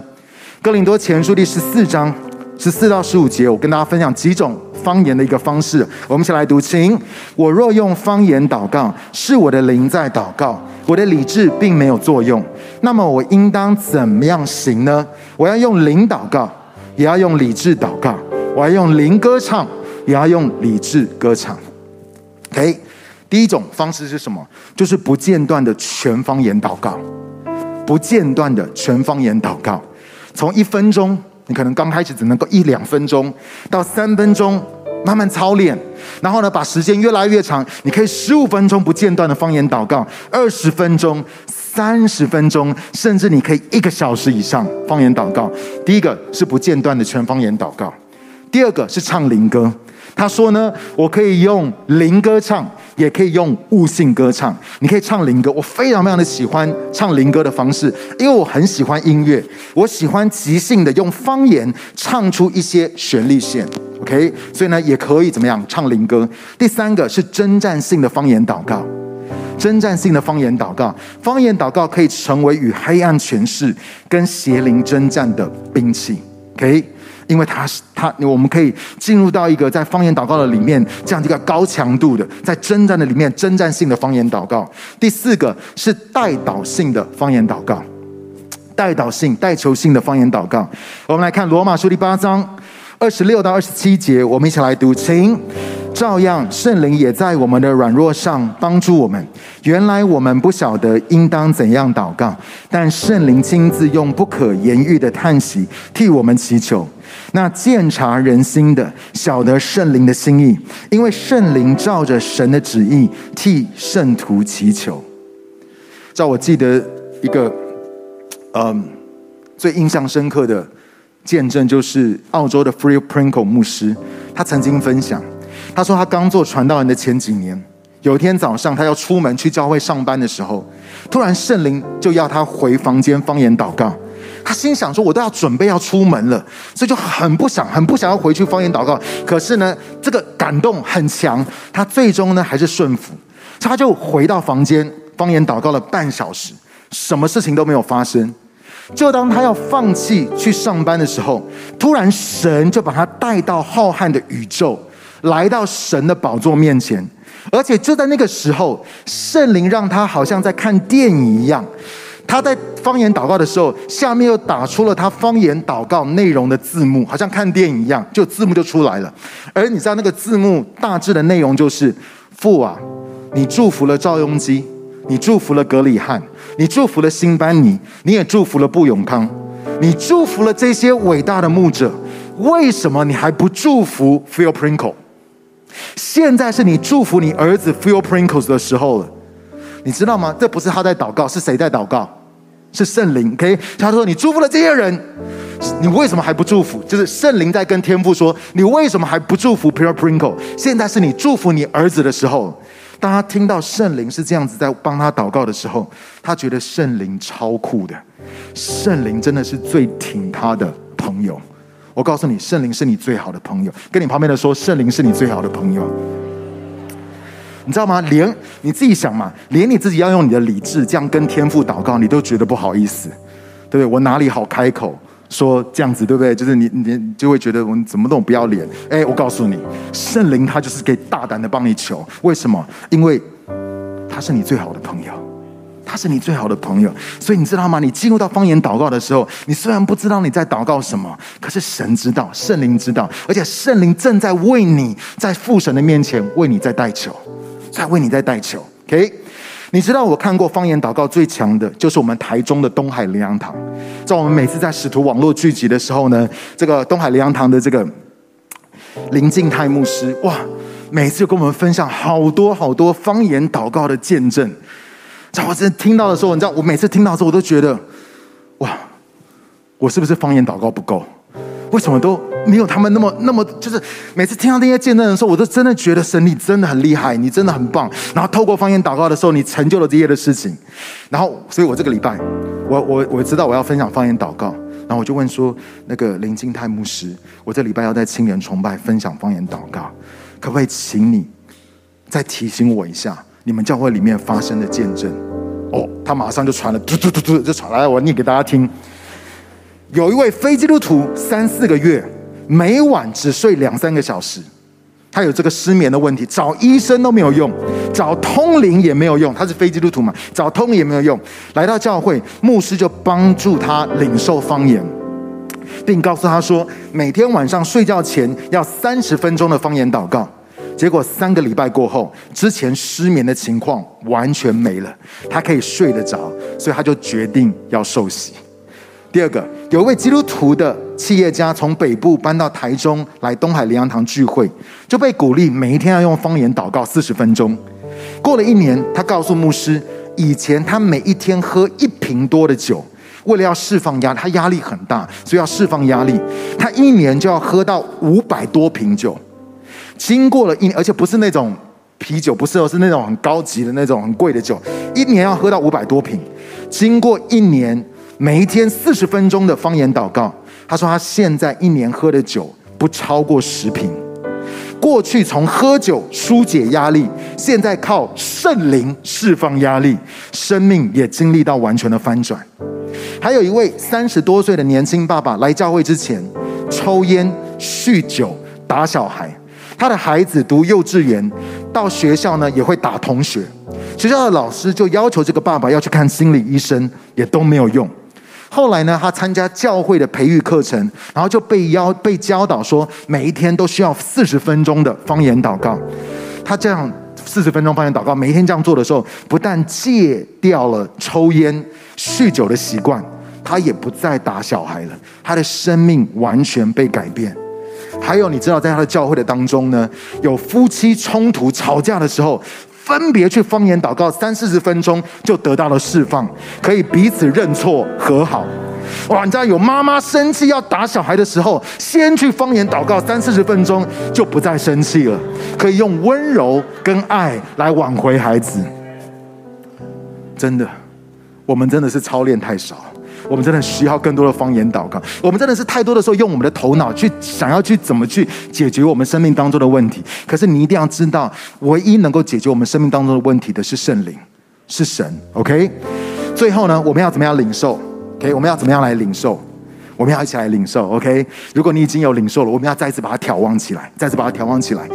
哥林多前书第十四章十四到十五节，我跟大家分享几种。方言的一个方式，我们一起来读，请。我若用方言祷告，是我的灵在祷告，我的理智并没有作用。那么我应当怎么样行呢？我要用灵祷告，也要用理智祷告；我要用灵歌唱，也要用理智歌唱。OK，第一种方式是什么？就是不间断的全方言祷告，不间断的全方言祷告，从一分钟。你可能刚开始只能够一两分钟到三分钟，慢慢操练，然后呢，把时间越来越长。你可以十五分钟不间断的方言祷告，二十分钟、三十分钟，甚至你可以一个小时以上方言祷告。第一个是不间断的全方言祷告，第二个是唱灵歌。他说呢，我可以用灵歌唱，也可以用悟性歌唱。你可以唱灵歌，我非常非常的喜欢唱灵歌的方式，因为我很喜欢音乐，我喜欢即兴的用方言唱出一些旋律线。OK，所以呢，也可以怎么样唱灵歌。第三个是征战性的方言祷告，征战性的方言祷告，方言祷告可以成为与黑暗权势跟邪灵征战的兵器。OK，因为它是它，我们可以进入到一个在方言祷告的里面，这样一个高强度的在征战的里面，征战性的方言祷告。第四个是代祷性的方言祷告，代祷性、代求性的方言祷告。我们来看罗马书第八章。二十六到二十七节，我们一起来读，请。照样，圣灵也在我们的软弱上帮助我们。原来我们不晓得应当怎样祷告，但圣灵亲自用不可言喻的叹息替我们祈求。那鉴察人心的，晓得圣灵的心意，因为圣灵照着神的旨意替圣徒祈求。照我记得一个，嗯，最印象深刻的。见证就是澳洲的 Phil Prinkle 牧师，他曾经分享，他说他刚做传道人的前几年，有一天早上他要出门去教会上班的时候，突然圣灵就要他回房间方言祷告。他心想说：“我都要准备要出门了，所以就很不想、很不想要回去方言祷告。可是呢，这个感动很强，他最终呢还是顺服，他就回到房间方言祷告了半小时，什么事情都没有发生。”就当他要放弃去上班的时候，突然神就把他带到浩瀚的宇宙，来到神的宝座面前，而且就在那个时候，圣灵让他好像在看电影一样。他在方言祷告的时候，下面又打出了他方言祷告内容的字幕，好像看电影一样，就字幕就出来了。而你知道那个字幕大致的内容就是：父啊，你祝福了赵雍基。你祝福了格里汉，你祝福了辛班尼，你也祝福了布永康，你祝福了这些伟大的牧者，为什么你还不祝福 Phil Pringle？现在是你祝福你儿子 Phil pringles 的时候了，你知道吗？这不是他在祷告，是谁在祷告？是圣灵。OK，他说你祝福了这些人，你为什么还不祝福？就是圣灵在跟天父说，你为什么还不祝福 Phil Pringle？现在是你祝福你儿子的时候。当他听到圣灵是这样子在帮他祷告的时候，他觉得圣灵超酷的，圣灵真的是最挺他的朋友。我告诉你，圣灵是你最好的朋友。跟你旁边的说，圣灵是你最好的朋友。你知道吗？连你自己想嘛，连你自己要用你的理智这样跟天父祷告，你都觉得不好意思，对不对？我哪里好开口？说这样子对不对？就是你你就会觉得我怎么那么不要脸？哎，我告诉你，圣灵他就是可以大胆的帮你求。为什么？因为他是你最好的朋友，他是你最好的朋友。所以你知道吗？你进入到方言祷告的时候，你虽然不知道你在祷告什么，可是神知道，圣灵知道，而且圣灵正在为你在父神的面前为你在代求，在为你在代求。OK。你知道我看过方言祷告最强的，就是我们台中的东海灵羊堂。在我们每次在使徒网络聚集的时候呢，这个东海灵羊堂的这个林敬泰牧师，哇，每次跟我们分享好多好多方言祷告的见证。在我真听到的时候，你知道，我每次听到的时候，我都觉得，哇，我是不是方言祷告不够？为什么都没有他们那么那么？就是每次听到那些见证的时候，我都真的觉得神你真的很厉害，你真的很棒。然后透过方言祷告的时候，你成就了这些的事情。然后，所以我这个礼拜，我我我知道我要分享方言祷告，然后我就问说，那个林金泰牧师，我这礼拜要在青年崇拜分享方言祷告，可不可以请你再提醒我一下，你们教会里面发生的见证？哦，他马上就传了，嘟嘟嘟嘟就传来，我念给大家听。有一位非基督徒，三四个月，每晚只睡两三个小时，他有这个失眠的问题，找医生都没有用，找通灵也没有用。他是非基督徒嘛，找通灵也没有用。来到教会，牧师就帮助他领受方言，并告诉他说，每天晚上睡觉前要三十分钟的方言祷告。结果三个礼拜过后，之前失眠的情况完全没了，他可以睡得着，所以他就决定要受洗。第二个，有一位基督徒的企业家从北部搬到台中来东海灵粮堂聚会，就被鼓励每一天要用方言祷告四十分钟。过了一年，他告诉牧师，以前他每一天喝一瓶多的酒，为了要释放压，他压力很大，所以要释放压力，他一年就要喝到五百多瓶酒。经过了一年，而且不是那种啤酒，不是哦，是那种很高级的那种很贵的酒，一年要喝到五百多瓶。经过一年。每一天四十分钟的方言祷告，他说他现在一年喝的酒不超过十瓶。过去从喝酒疏解压力，现在靠圣灵释放压力，生命也经历到完全的翻转。还有一位三十多岁的年轻爸爸来教会之前，抽烟、酗酒、打小孩。他的孩子读幼稚园，到学校呢也会打同学。学校的老师就要求这个爸爸要去看心理医生，也都没有用。后来呢，他参加教会的培育课程，然后就被邀被教导说，每一天都需要四十分钟的方言祷告。他这样四十分钟方言祷告，每一天这样做的时候，不但戒掉了抽烟、酗酒的习惯，他也不再打小孩了，他的生命完全被改变。还有，你知道，在他的教会的当中呢，有夫妻冲突、吵架的时候，分别去方言祷告三四十分钟，就得到了释放，可以彼此认错和好。哇，你知道，有妈妈生气要打小孩的时候，先去方言祷告三四十分钟，就不再生气了，可以用温柔跟爱来挽回孩子。真的，我们真的是操练太少。我们真的需要更多的方言祷告。我们真的是太多的时候用我们的头脑去想要去怎么去解决我们生命当中的问题。可是你一定要知道，唯一能够解决我们生命当中的问题的是圣灵，是神。OK。最后呢，我们要怎么样领受？OK，我们要怎么样来领受？我们要一起来领受。OK。如果你已经有领受了，我们要再次把它眺望起来，再次把它眺望起来。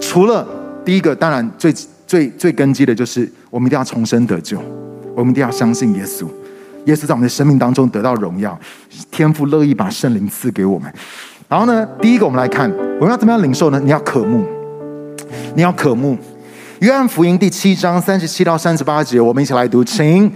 除了第一个，当然最最最根基的就是我们一定要重生得救，我们一定要相信耶稣。耶稣在我们的生命当中得到荣耀，天父乐意把圣灵赐给我们。然后呢，第一个我们来看，我们要怎么样领受呢？你要渴慕，你要渴慕。约翰福音第七章三十七到三十八节，我们一起来读，请。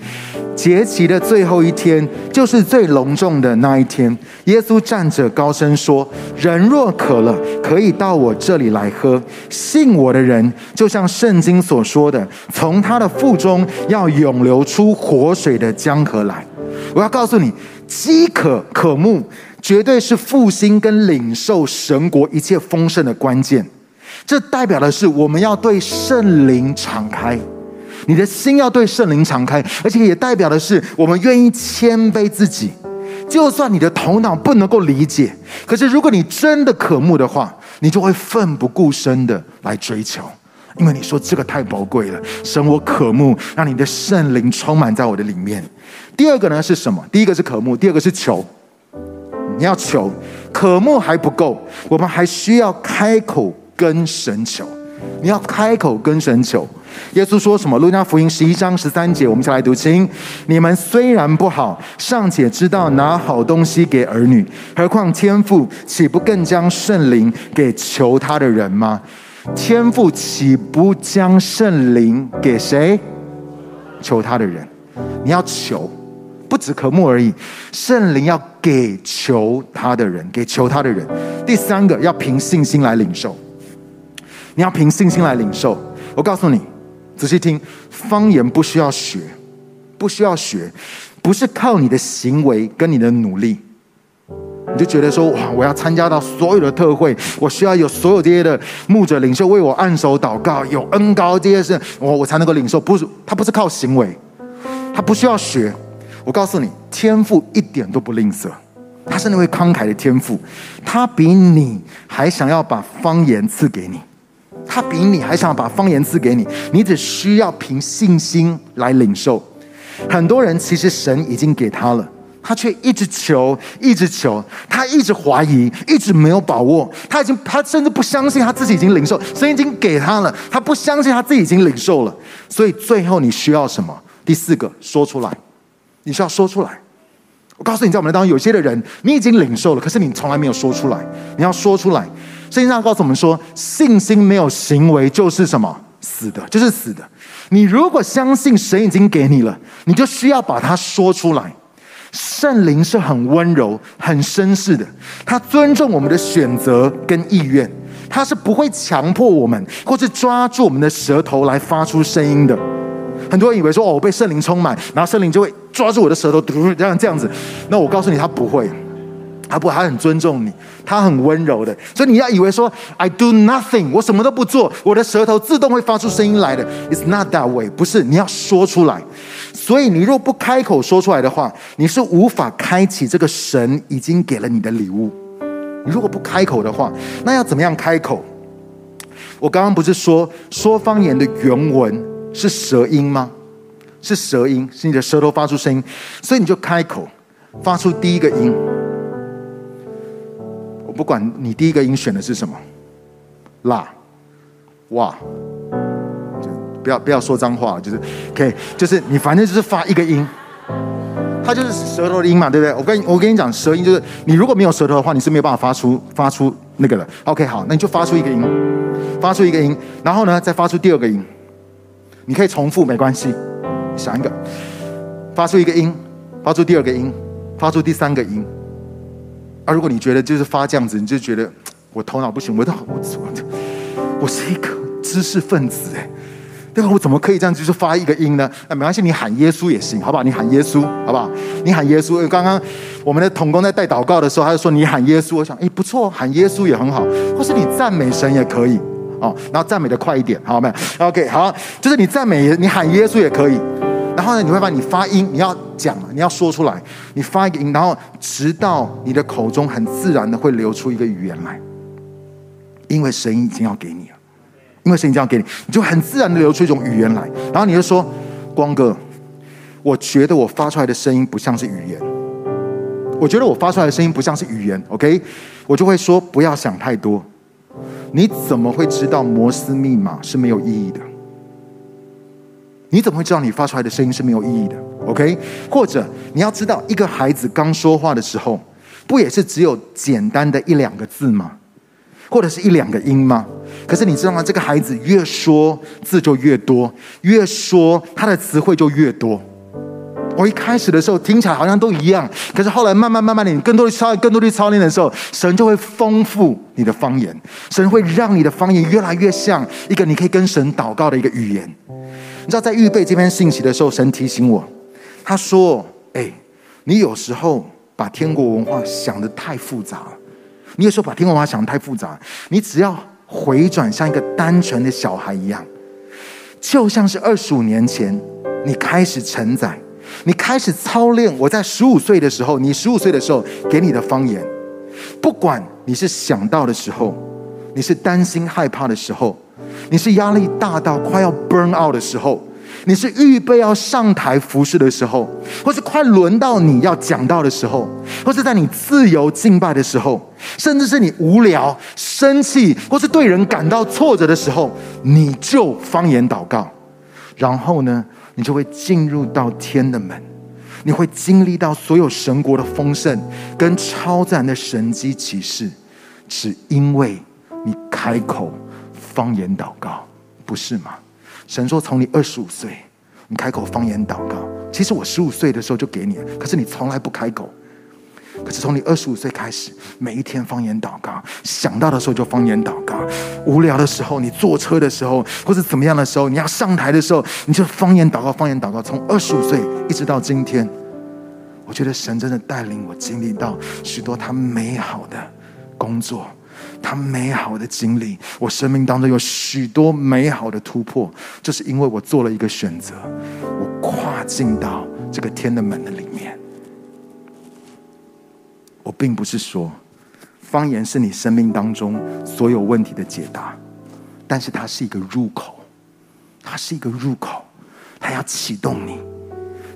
节期的最后一天，就是最隆重的那一天。耶稣站着高声说：“人若渴了，可以到我这里来喝。信我的人，就像圣经所说的，从他的腹中要涌流出活水的江河来。”我要告诉你，饥渴渴慕，绝对是复兴跟领受神国一切丰盛的关键。这代表的是我们要对圣灵敞开。你的心要对圣灵敞开，而且也代表的是我们愿意谦卑自己。就算你的头脑不能够理解，可是如果你真的渴慕的话，你就会奋不顾身的来追求，因为你说这个太宝贵了。神，我渴慕，让你的圣灵充满在我的里面。第二个呢是什么？第一个是渴慕，第二个是求。你要求，渴慕还不够，我们还需要开口跟神求。你要开口跟神求。耶稣说什么？路加福音十一章十三节，我们一起来读经。你们虽然不好，尚且知道拿好东西给儿女，何况天父岂不更将圣灵给求他的人吗？天父岂不将圣灵给谁？求他的人。你要求，不止渴慕而已，圣灵要给求他的人，给求他的人。第三个，要凭信心来领受。你要凭信心来领受。我告诉你。仔细听，方言不需要学，不需要学，不是靠你的行为跟你的努力，你就觉得说哇，我要参加到所有的特会，我需要有所有这些的牧者领袖为我按手祷告，有恩膏这些事，我我才能够领受。不是，他不是靠行为，他不需要学。我告诉你，天赋一点都不吝啬，他是那位慷慨的天赋，他比你还想要把方言赐给你。他比你还想把方言赐给你，你只需要凭信心来领受。很多人其实神已经给他了，他却一直求，一直求，他一直怀疑，一直没有把握。他已经，他甚至不相信他自己已经领受，神已经给他了，他不相信他自己已经领受了。所以最后你需要什么？第四个，说出来，你需要说出来。我告诉你，在我们当中有些的人，你已经领受了，可是你从来没有说出来，你要说出来。圣经上告诉我们说，信心没有行为就是什么？死的，就是死的。你如果相信神已经给你了，你就需要把它说出来。圣灵是很温柔、很绅士的，他尊重我们的选择跟意愿，他是不会强迫我们，或是抓住我们的舌头来发出声音的。很多人以为说，哦，我被圣灵充满，然后圣灵就会抓住我的舌头，嘟，这样这样子。那我告诉你，他不会。他不，他很尊重你，他很温柔的，所以你要以为说，I do nothing，我什么都不做，我的舌头自动会发出声音来的。It's not that way，不是，你要说出来。所以你若不开口说出来的话，你是无法开启这个神已经给了你的礼物。你如果不开口的话，那要怎么样开口？我刚刚不是说说方言的原文是舌音吗？是舌音，是你的舌头发出声音，所以你就开口发出第一个音。我不管你第一个音选的是什么，辣、哇，就不要不要说脏话，就是可以，就是你反正就是发一个音，它就是舌头的音嘛，对不对？我跟我跟你讲，舌音就是你如果没有舌头的话，你是没有办法发出发出那个的。OK，好，那你就发出一个音。发出一个音，然后呢，再发出第二个音。你可以重复，没关系。想一个，发出一个音，发出第二个音，发出第三个音。如果你觉得就是发这样子，你就觉得 我头脑不行，我都我我我是一个知识分子哎，对吧？我怎么可以这样就是发一个音呢？那没关系，你喊耶稣也行，好不好？你喊耶稣，好不好？你喊耶稣。刚刚我们的童工在带祷告的时候，他就说你喊耶稣。我想，哎，不错，喊耶稣也很好，或是你赞美神也可以。哦，然后赞美的快一点，好没有？OK，好，就是你赞美，你喊耶稣也可以。然后呢，你会把你发音，你要讲，你要说出来，你发一个音，然后直到你的口中很自然的会流出一个语言来，因为神已经要给你了，因为神已经要给你，你就很自然的流出一种语言来。然后你就说，光哥，我觉得我发出来的声音不像是语言，我觉得我发出来的声音不像是语言，OK，我就会说不要想太多。你怎么会知道摩斯密码是没有意义的？你怎么会知道你发出来的声音是没有意义的？OK？或者你要知道，一个孩子刚说话的时候，不也是只有简单的一两个字吗？或者是一两个音吗？可是你知道吗？这个孩子越说字就越多，越说他的词汇就越多。我一开始的时候听起来好像都一样，可是后来慢慢慢慢的，你更多的操更多的操练的时候，神就会丰富你的方言，神会让你的方言越来越像一个你可以跟神祷告的一个语言。你知道，在预备这篇信息的时候，神提醒我，他说：“哎，你有时候把天国文化想得太复杂了，你有时候把天国文化想得太复杂，你只要回转像一个单纯的小孩一样，就像是二十五年前你开始承载。”你开始操练，我在十五岁的时候，你十五岁的时候给你的方言，不管你是想到的时候，你是担心害怕的时候，你是压力大到快要 burn out 的时候，你是预备要上台服侍的时候，或是快轮到你要讲道的时候，或是在你自由敬拜的时候，甚至是你无聊、生气，或是对人感到挫折的时候，你就方言祷告，然后呢？你就会进入到天的门，你会经历到所有神国的丰盛跟超自然的神迹奇事，只因为你开口方言祷告，不是吗？神说，从你二十五岁，你开口方言祷告，其实我十五岁的时候就给你了，可是你从来不开口。可是从你二十五岁开始，每一天方言祷告，想到的时候就方言祷告。无聊的时候，你坐车的时候，或者怎么样的时候，你要上台的时候，你就方言祷告，方言祷告。从二十五岁一直到今天，我觉得神真的带领我经历到许多他美好的工作，他美好的经历。我生命当中有许多美好的突破，就是因为我做了一个选择，我跨进到这个天的门的里面。我并不是说方言是你生命当中所有问题的解答，但是它是一个入口，它是一个入口，它要启动你，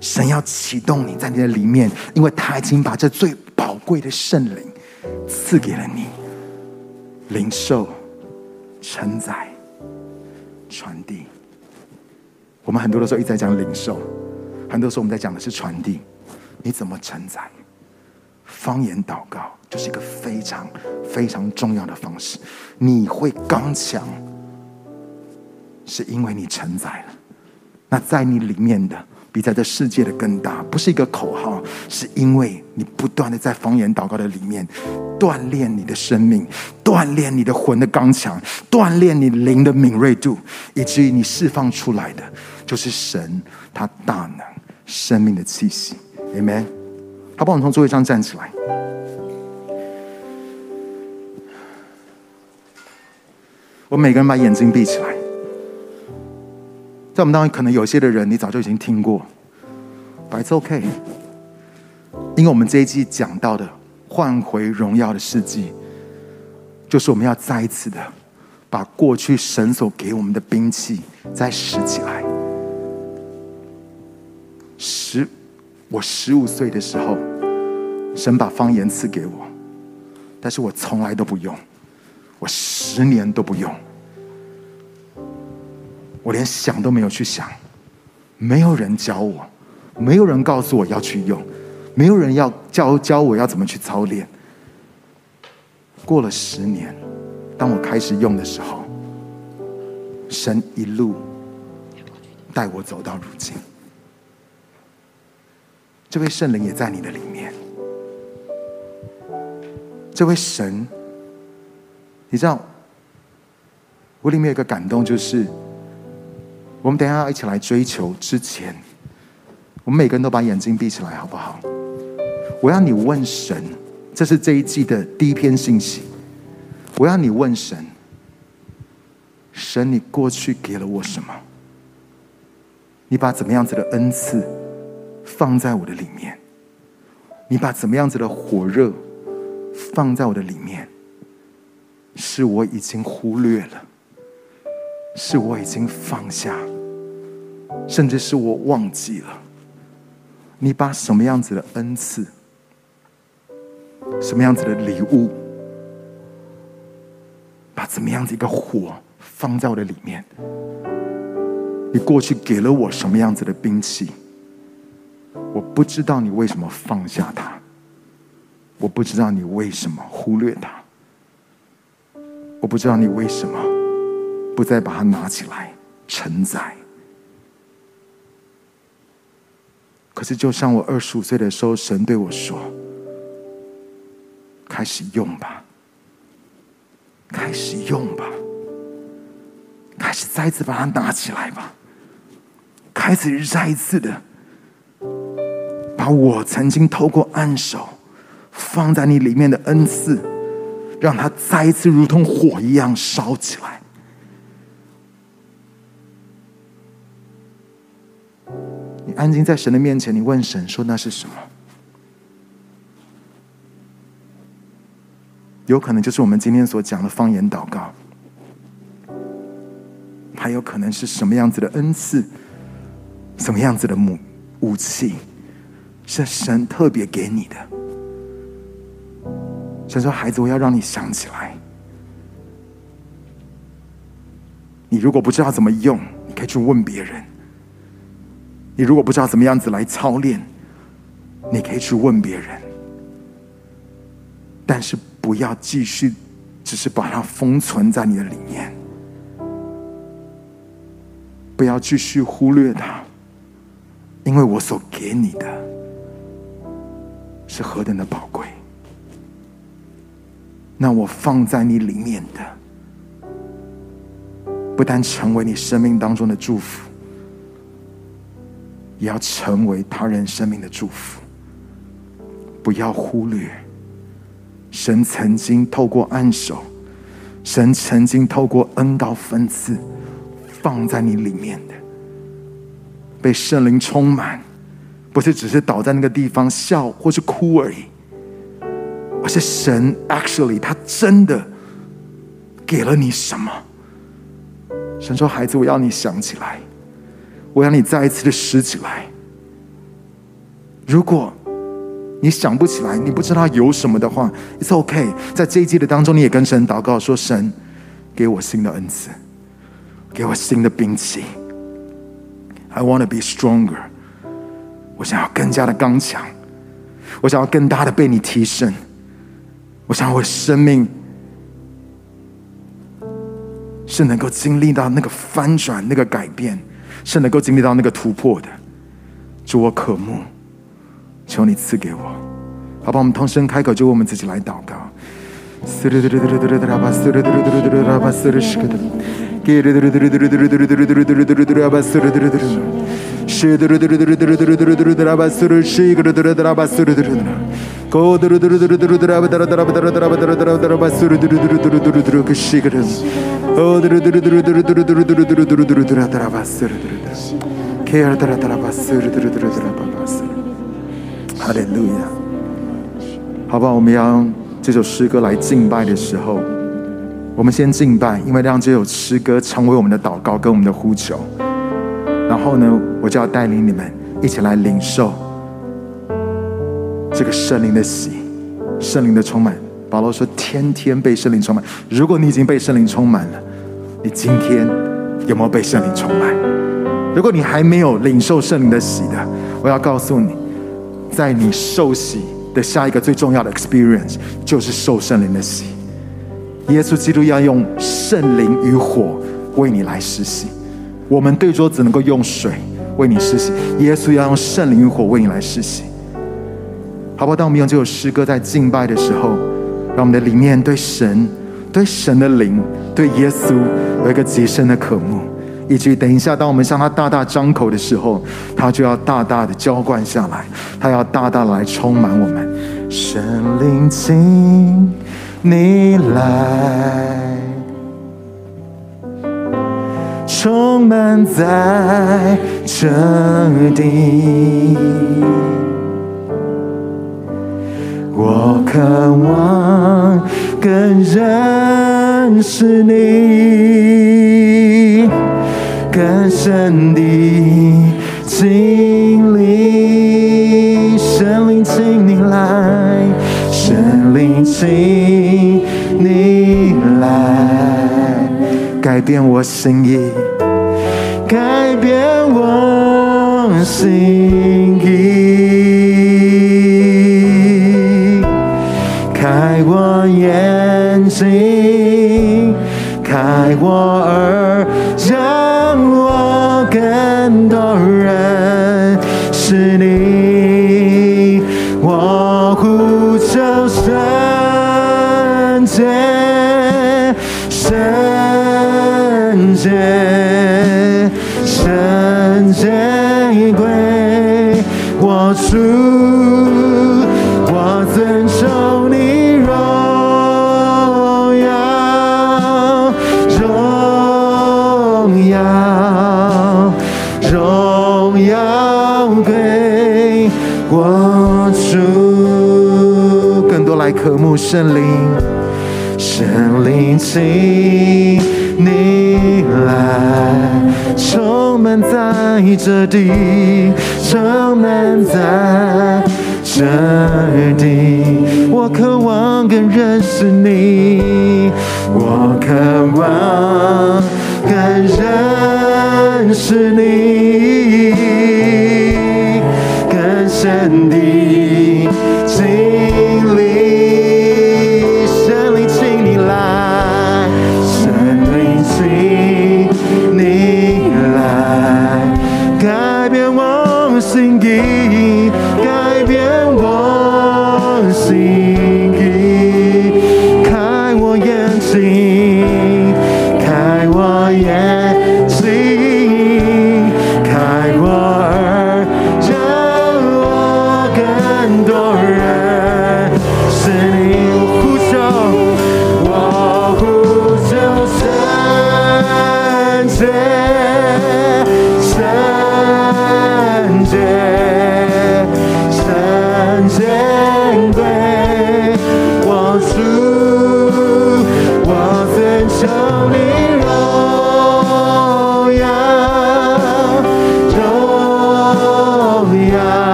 神要启动你在你的里面，因为他已经把这最宝贵的圣灵赐给了你，领受、承载、传递。我们很多的时候一直在讲领受，很多时候我们在讲的是传递，你怎么承载？方言祷告就是一个非常非常重要的方式。你会刚强，是因为你承载了。那在你里面的，比在这世界的更大，不是一个口号，是因为你不断的在方言祷告的里面锻炼你的生命，锻炼你的魂的刚强，锻炼你灵的敏锐度，以至于你释放出来的就是神他大能生命的气息。Amen。好，帮我从座位上站起来。我每个人把眼睛闭起来。在我们当中，可能有些的人你早就已经听过，But it's OK。因为我们这一季讲到的换回荣耀的事迹，就是我们要再一次的把过去神所给我们的兵器再拾起来。十，我十五岁的时候，神把方言赐给我，但是我从来都不用，我十年都不用，我连想都没有去想，没有人教我，没有人告诉我要去用，没有人要教教我要怎么去操练。过了十年，当我开始用的时候，神一路带我走到如今。这位圣灵也在你的里面。这位神，你知道，我里面有个感动，就是我们等一下要一起来追求之前，我们每个人都把眼睛闭起来，好不好？我要你问神。这是这一季的第一篇信息。我要你问神：神，你过去给了我什么？你把怎么样子的恩赐放在我的里面？你把怎么样子的火热放在我的里面？是我已经忽略了，是我已经放下，甚至是我忘记了。你把什么样子的恩赐？什么样子的礼物？把怎么样子一个火放在我的里面？你过去给了我什么样子的兵器？我不知道你为什么放下它，我不知道你为什么忽略它，我不知道你为什么不再把它拿起来承载。可是，就像我二十五岁的时候，神对我说。开始用吧，开始用吧，开始再次把它拿起来吧，开始再一次的把我曾经透过暗手放在你里面的恩赐，让它再一次如同火一样烧起来。你安静在神的面前，你问神说：“那是什么？”有可能就是我们今天所讲的方言祷告，还有可能是什么样子的恩赐，什么样子的武武器，是神特别给你的。神说：“孩子，我要让你想起来。你如果不知道怎么用，你可以去问别人；你如果不知道怎么样子来操练，你可以去问别人。但是。”不要继续，只是把它封存在你的里面。不要继续忽略它，因为我所给你的是何等的宝贵。那我放在你里面的，不但成为你生命当中的祝福，也要成为他人生命的祝福。不要忽略。神曾经透过按手，神曾经透过恩膏分赐，放在你里面的，被圣灵充满，不是只是倒在那个地方笑或是哭而已，而是神 actually 他真的给了你什么？神说：“孩子，我要你想起来，我要你再一次的拾起来。如果。”你想不起来，你不知道有什么的话，It's OK。在这一季的当中，你也跟神祷告说：“神，给我新的恩赐，给我新的兵器。I want to be stronger。我想要更加的刚强，我想要更大的被你提升。我想要我的生命是能够经历到那个翻转、那个改变，是能够经历到那个突破的。主，我渴慕。”求你赐给我，好吧？我们同声开口，就为我们自己来祷告。哈利路亚，好不好？我们要用这首诗歌来敬拜的时候，我们先敬拜，因为让这首诗歌成为我们的祷告跟我们的呼求。然后呢，我就要带领你们一起来领受这个圣灵的喜，圣灵的充满。保罗说：“天天被圣灵充满。”如果你已经被圣灵充满了，你今天有没有被圣灵充满？如果你还没有领受圣灵的喜的，我要告诉你，在你受洗的下一个最重要的 experience 就是受圣灵的洗。耶稣基督要用圣灵与火为你来施洗，我们对桌只能够用水为你施洗，耶稣要用圣灵与火为你来施洗，好不好？当我们用这首诗歌在敬拜的时候，让我们的里面对神、对神的灵、对耶稣有一个极深的渴慕，以至于等一下，当我们向他大大张口的时候，他就要大大的浇灌下来，他要大大来充满我们，神灵请。你来，充满在这地。我渴望更认识你，更深地经历。神灵，请你来，神灵，请你来。改变我心意，改变我心我耳，圣灵，圣灵，请你来充满在这地。充满在这地，我渴望更认识你，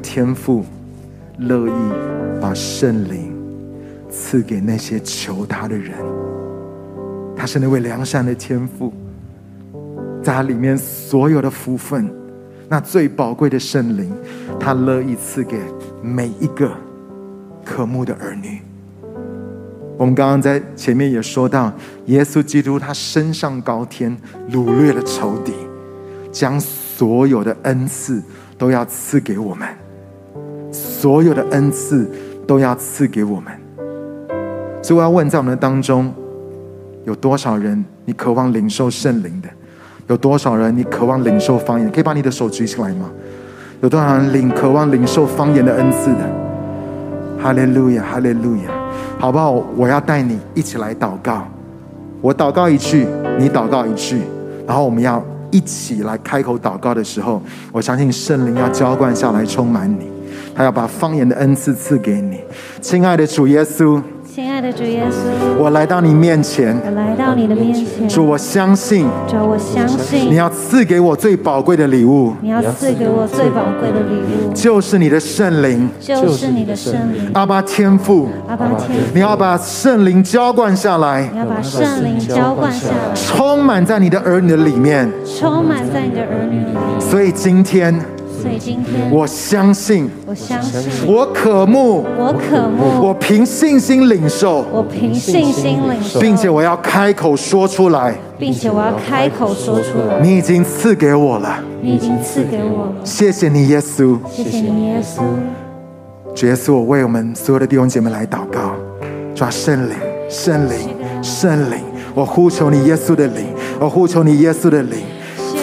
天父乐意把圣灵赐给那些求他的人，他是那位良善的天父，在他里面所有的福分，那最宝贵的圣灵，他乐意赐给每一个渴慕的儿女。我们刚刚在前面也说到，耶稣基督他升上高天，掳掠了仇敌。将所有的恩赐都要赐给我们，所有的恩赐都要赐给我们。所以我要问，在我们的当中，有多少人你渴望领受圣灵的？有多少人你渴望领受方言？可以把你的手举起来吗？有多少人领渴望领受方言的恩赐的？哈利路亚，哈利路亚，好不好？我要带你一起来祷告。我祷告一句，你祷告一句，然后我们要一起来开口祷告的时候，我相信圣灵要浇灌下来，充满你，他要把方言的恩赐赐给你，亲爱的主耶稣。亲爱的主耶稣，我来到你面前，我来到你的面前。主，我相信，主，我相信你要赐给我最宝贵的礼物，你要赐给我最宝贵的礼物，就是你的圣灵，就是你的圣灵。阿爸天父，阿爸天父，你要把圣灵浇灌下来，你要把圣灵浇灌下来，充满在你的儿女的里面，充满在你的儿女里面。所以今天。所以今天，我相信，我相信，我渴慕，我渴慕，我凭信心领受，我凭信心领受，并且我要开口说出来，并且我要开口说出来。你已经赐给我了，你已经赐给我了。谢谢你，耶稣，谢谢你，耶稣。主耶稣，我为我们所有的弟兄姐妹来祷告，抓圣灵，圣灵，圣灵，我呼求你耶稣的灵，我呼求你耶稣的灵。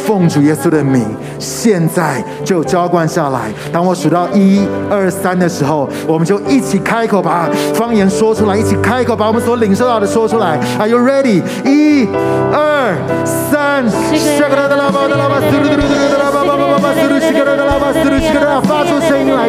奉主耶稣的名，现在就浇灌下来。当我数到一二三的时候，我们就一起开口把方言说出来，一起开口把我们所领受到的说出来。Are you ready？一、二、三。发出声音来。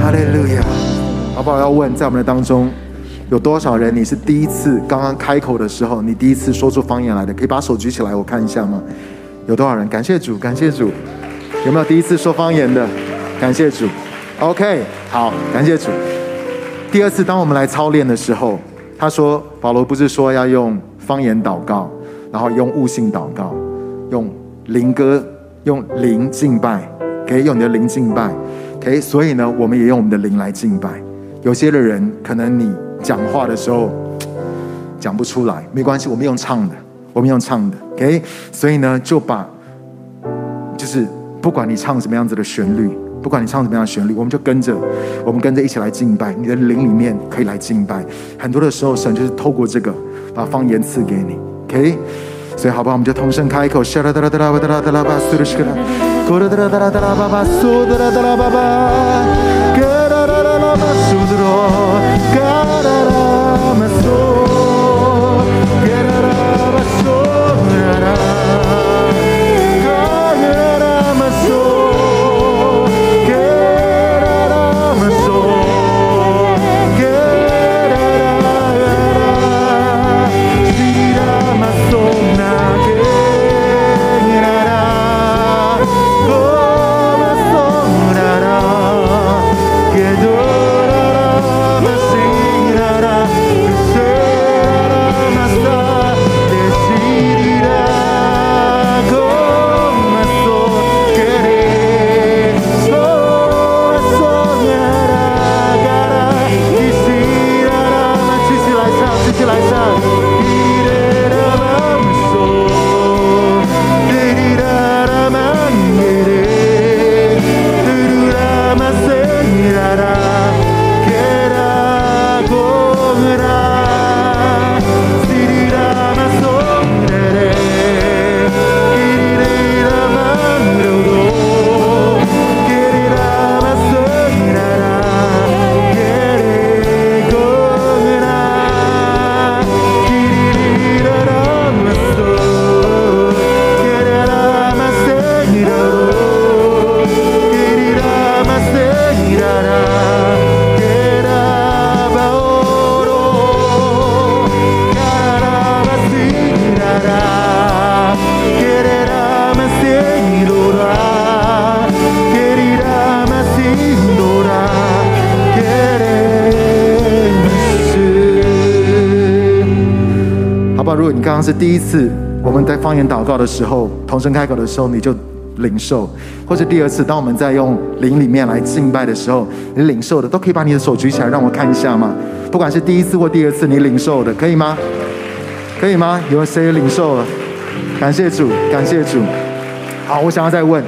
哈利路亚！好不好？要问，在我们的当中，有多少人你是第一次刚刚开口的时候，你第一次说出方言来的？可以把手举起来，我看一下吗？有多少人？感谢主，感谢主！有没有第一次说方言的？感谢主。OK，好，感谢主。第二次，当我们来操练的时候，他说保罗不是说要用方言祷告，然后用悟性祷告，用灵歌，用灵敬拜，可以用你的灵敬拜。OK，所以呢，我们也用我们的灵来敬拜。有些的人，可能你讲话的时候讲不出来，没关系，我们用唱的，我们用唱的。OK，所以呢，就把就是不管你唱什么样子的旋律，不管你唱什么样的旋律，我们就跟着，我们跟着一起来敬拜。你的灵里面可以来敬拜。很多的时候，神就是透过这个把方言赐给你。OK，所以好不好？我们就同声开口。叽啦啦啦啦巴巴，苏啦啦啦巴巴，叽啦啦啦啦巴苏罗，叽啦啦刚刚是第一次我们在方言祷告的时候，同声开口的时候，你就领受；或者第二次，当我们在用灵里面来敬拜的时候，你领受的，都可以把你的手举起来，让我看一下吗？不管是第一次或第二次，你领受的，可以吗？可以吗？有谁领受了？感谢主，感谢主。好，我想要再问，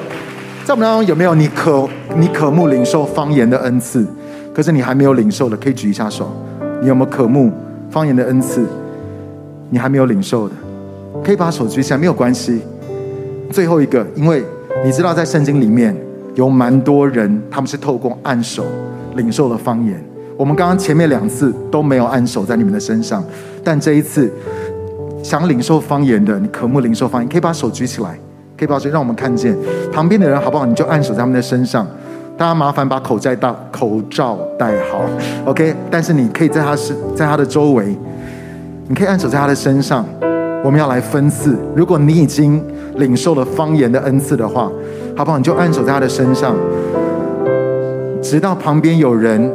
在我们当中有没有你渴你渴慕领受方言的恩赐？可是你还没有领受的，可以举一下手。你有没有渴慕方言的恩赐？你还没有领受的，可以把手举起来，没有关系。最后一个，因为你知道在圣经里面有蛮多人，他们是透过按手领受了方言。我们刚刚前面两次都没有按手在你们的身上，但这一次想领受方言的，你渴慕领受方言，可以把手举起来，可以把手让我们看见旁边的人好不好？你就按手在他们的身上。大家麻烦把口罩戴口罩戴好，OK？但是你可以在他是在他的周围，你可以按手在他的身上。我们要来分赐，如果你已经领受了方言的恩赐的话，好不好？你就按手在他的身上，直到旁边有人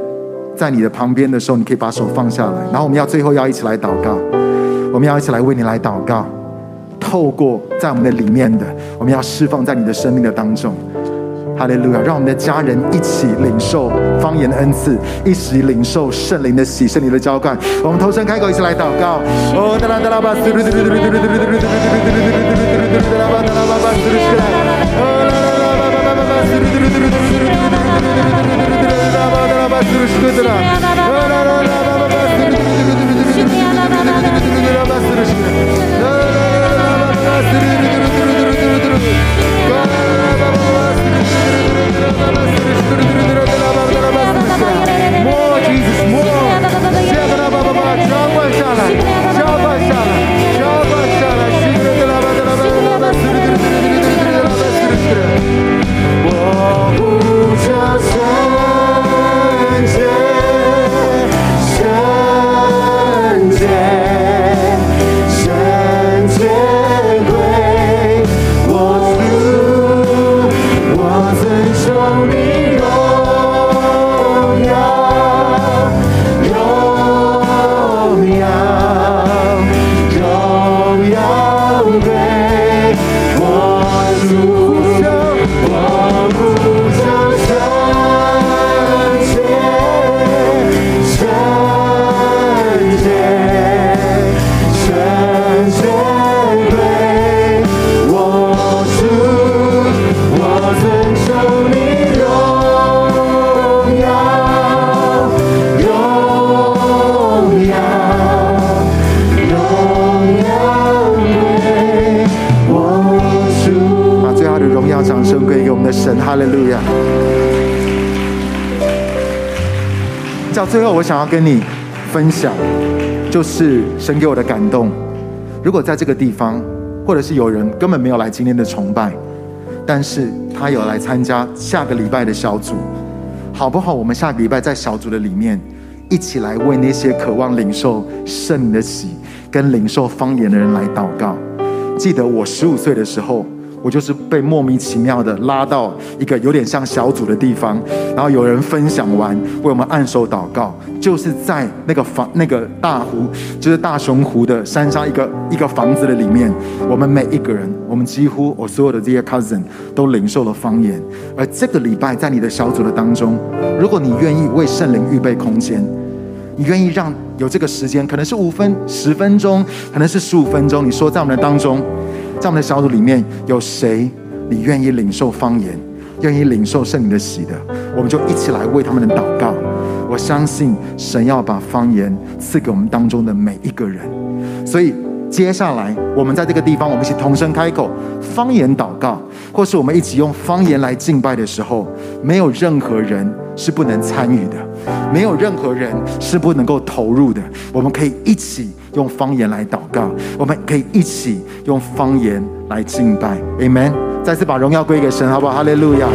在你的旁边的时候，你可以把手放下来。然后我们要最后要一起来祷告，我们要一起来为你来祷告。透过在我们的里面的，我们要释放在你的生命的当中。哈利路亚！让我们的家人一起领受方言的恩赐，一起领受圣灵的喜、圣灵的浇灌。我们同声开口，一起来祷告。最后，我想要跟你分享，就是神给我的感动。如果在这个地方，或者是有人根本没有来今天的崇拜，但是他有来参加下个礼拜的小组，好不好？我们下个礼拜在小组的里面，一起来为那些渴望领受圣灵的喜跟领受方言的人来祷告。记得我十五岁的时候。我就是被莫名其妙的拉到一个有点像小组的地方，然后有人分享完为我们按手祷告，就是在那个房那个大湖，就是大熊湖的山上一个一个房子的里面，我们每一个人，我们几乎我所有的这些 cousin 都领受了方言。而这个礼拜在你的小组的当中，如果你愿意为圣灵预备空间，你愿意让有这个时间，可能是五分、十分钟，可能是十五分钟，你说在我们的当中。在我们的小组里面有谁？你愿意领受方言，愿意领受圣灵的喜的，我们就一起来为他们的祷告。我相信神要把方言赐给我们当中的每一个人。所以接下来我们在这个地方，我们一起同声开口方言祷告，或是我们一起用方言来敬拜的时候，没有任何人是不能参与的，没有任何人是不能够投入的。我们可以一起。用方言来祷告，我们可以一起用方言来敬拜，Amen。再次把荣耀归给神，好不好？哈利路亚。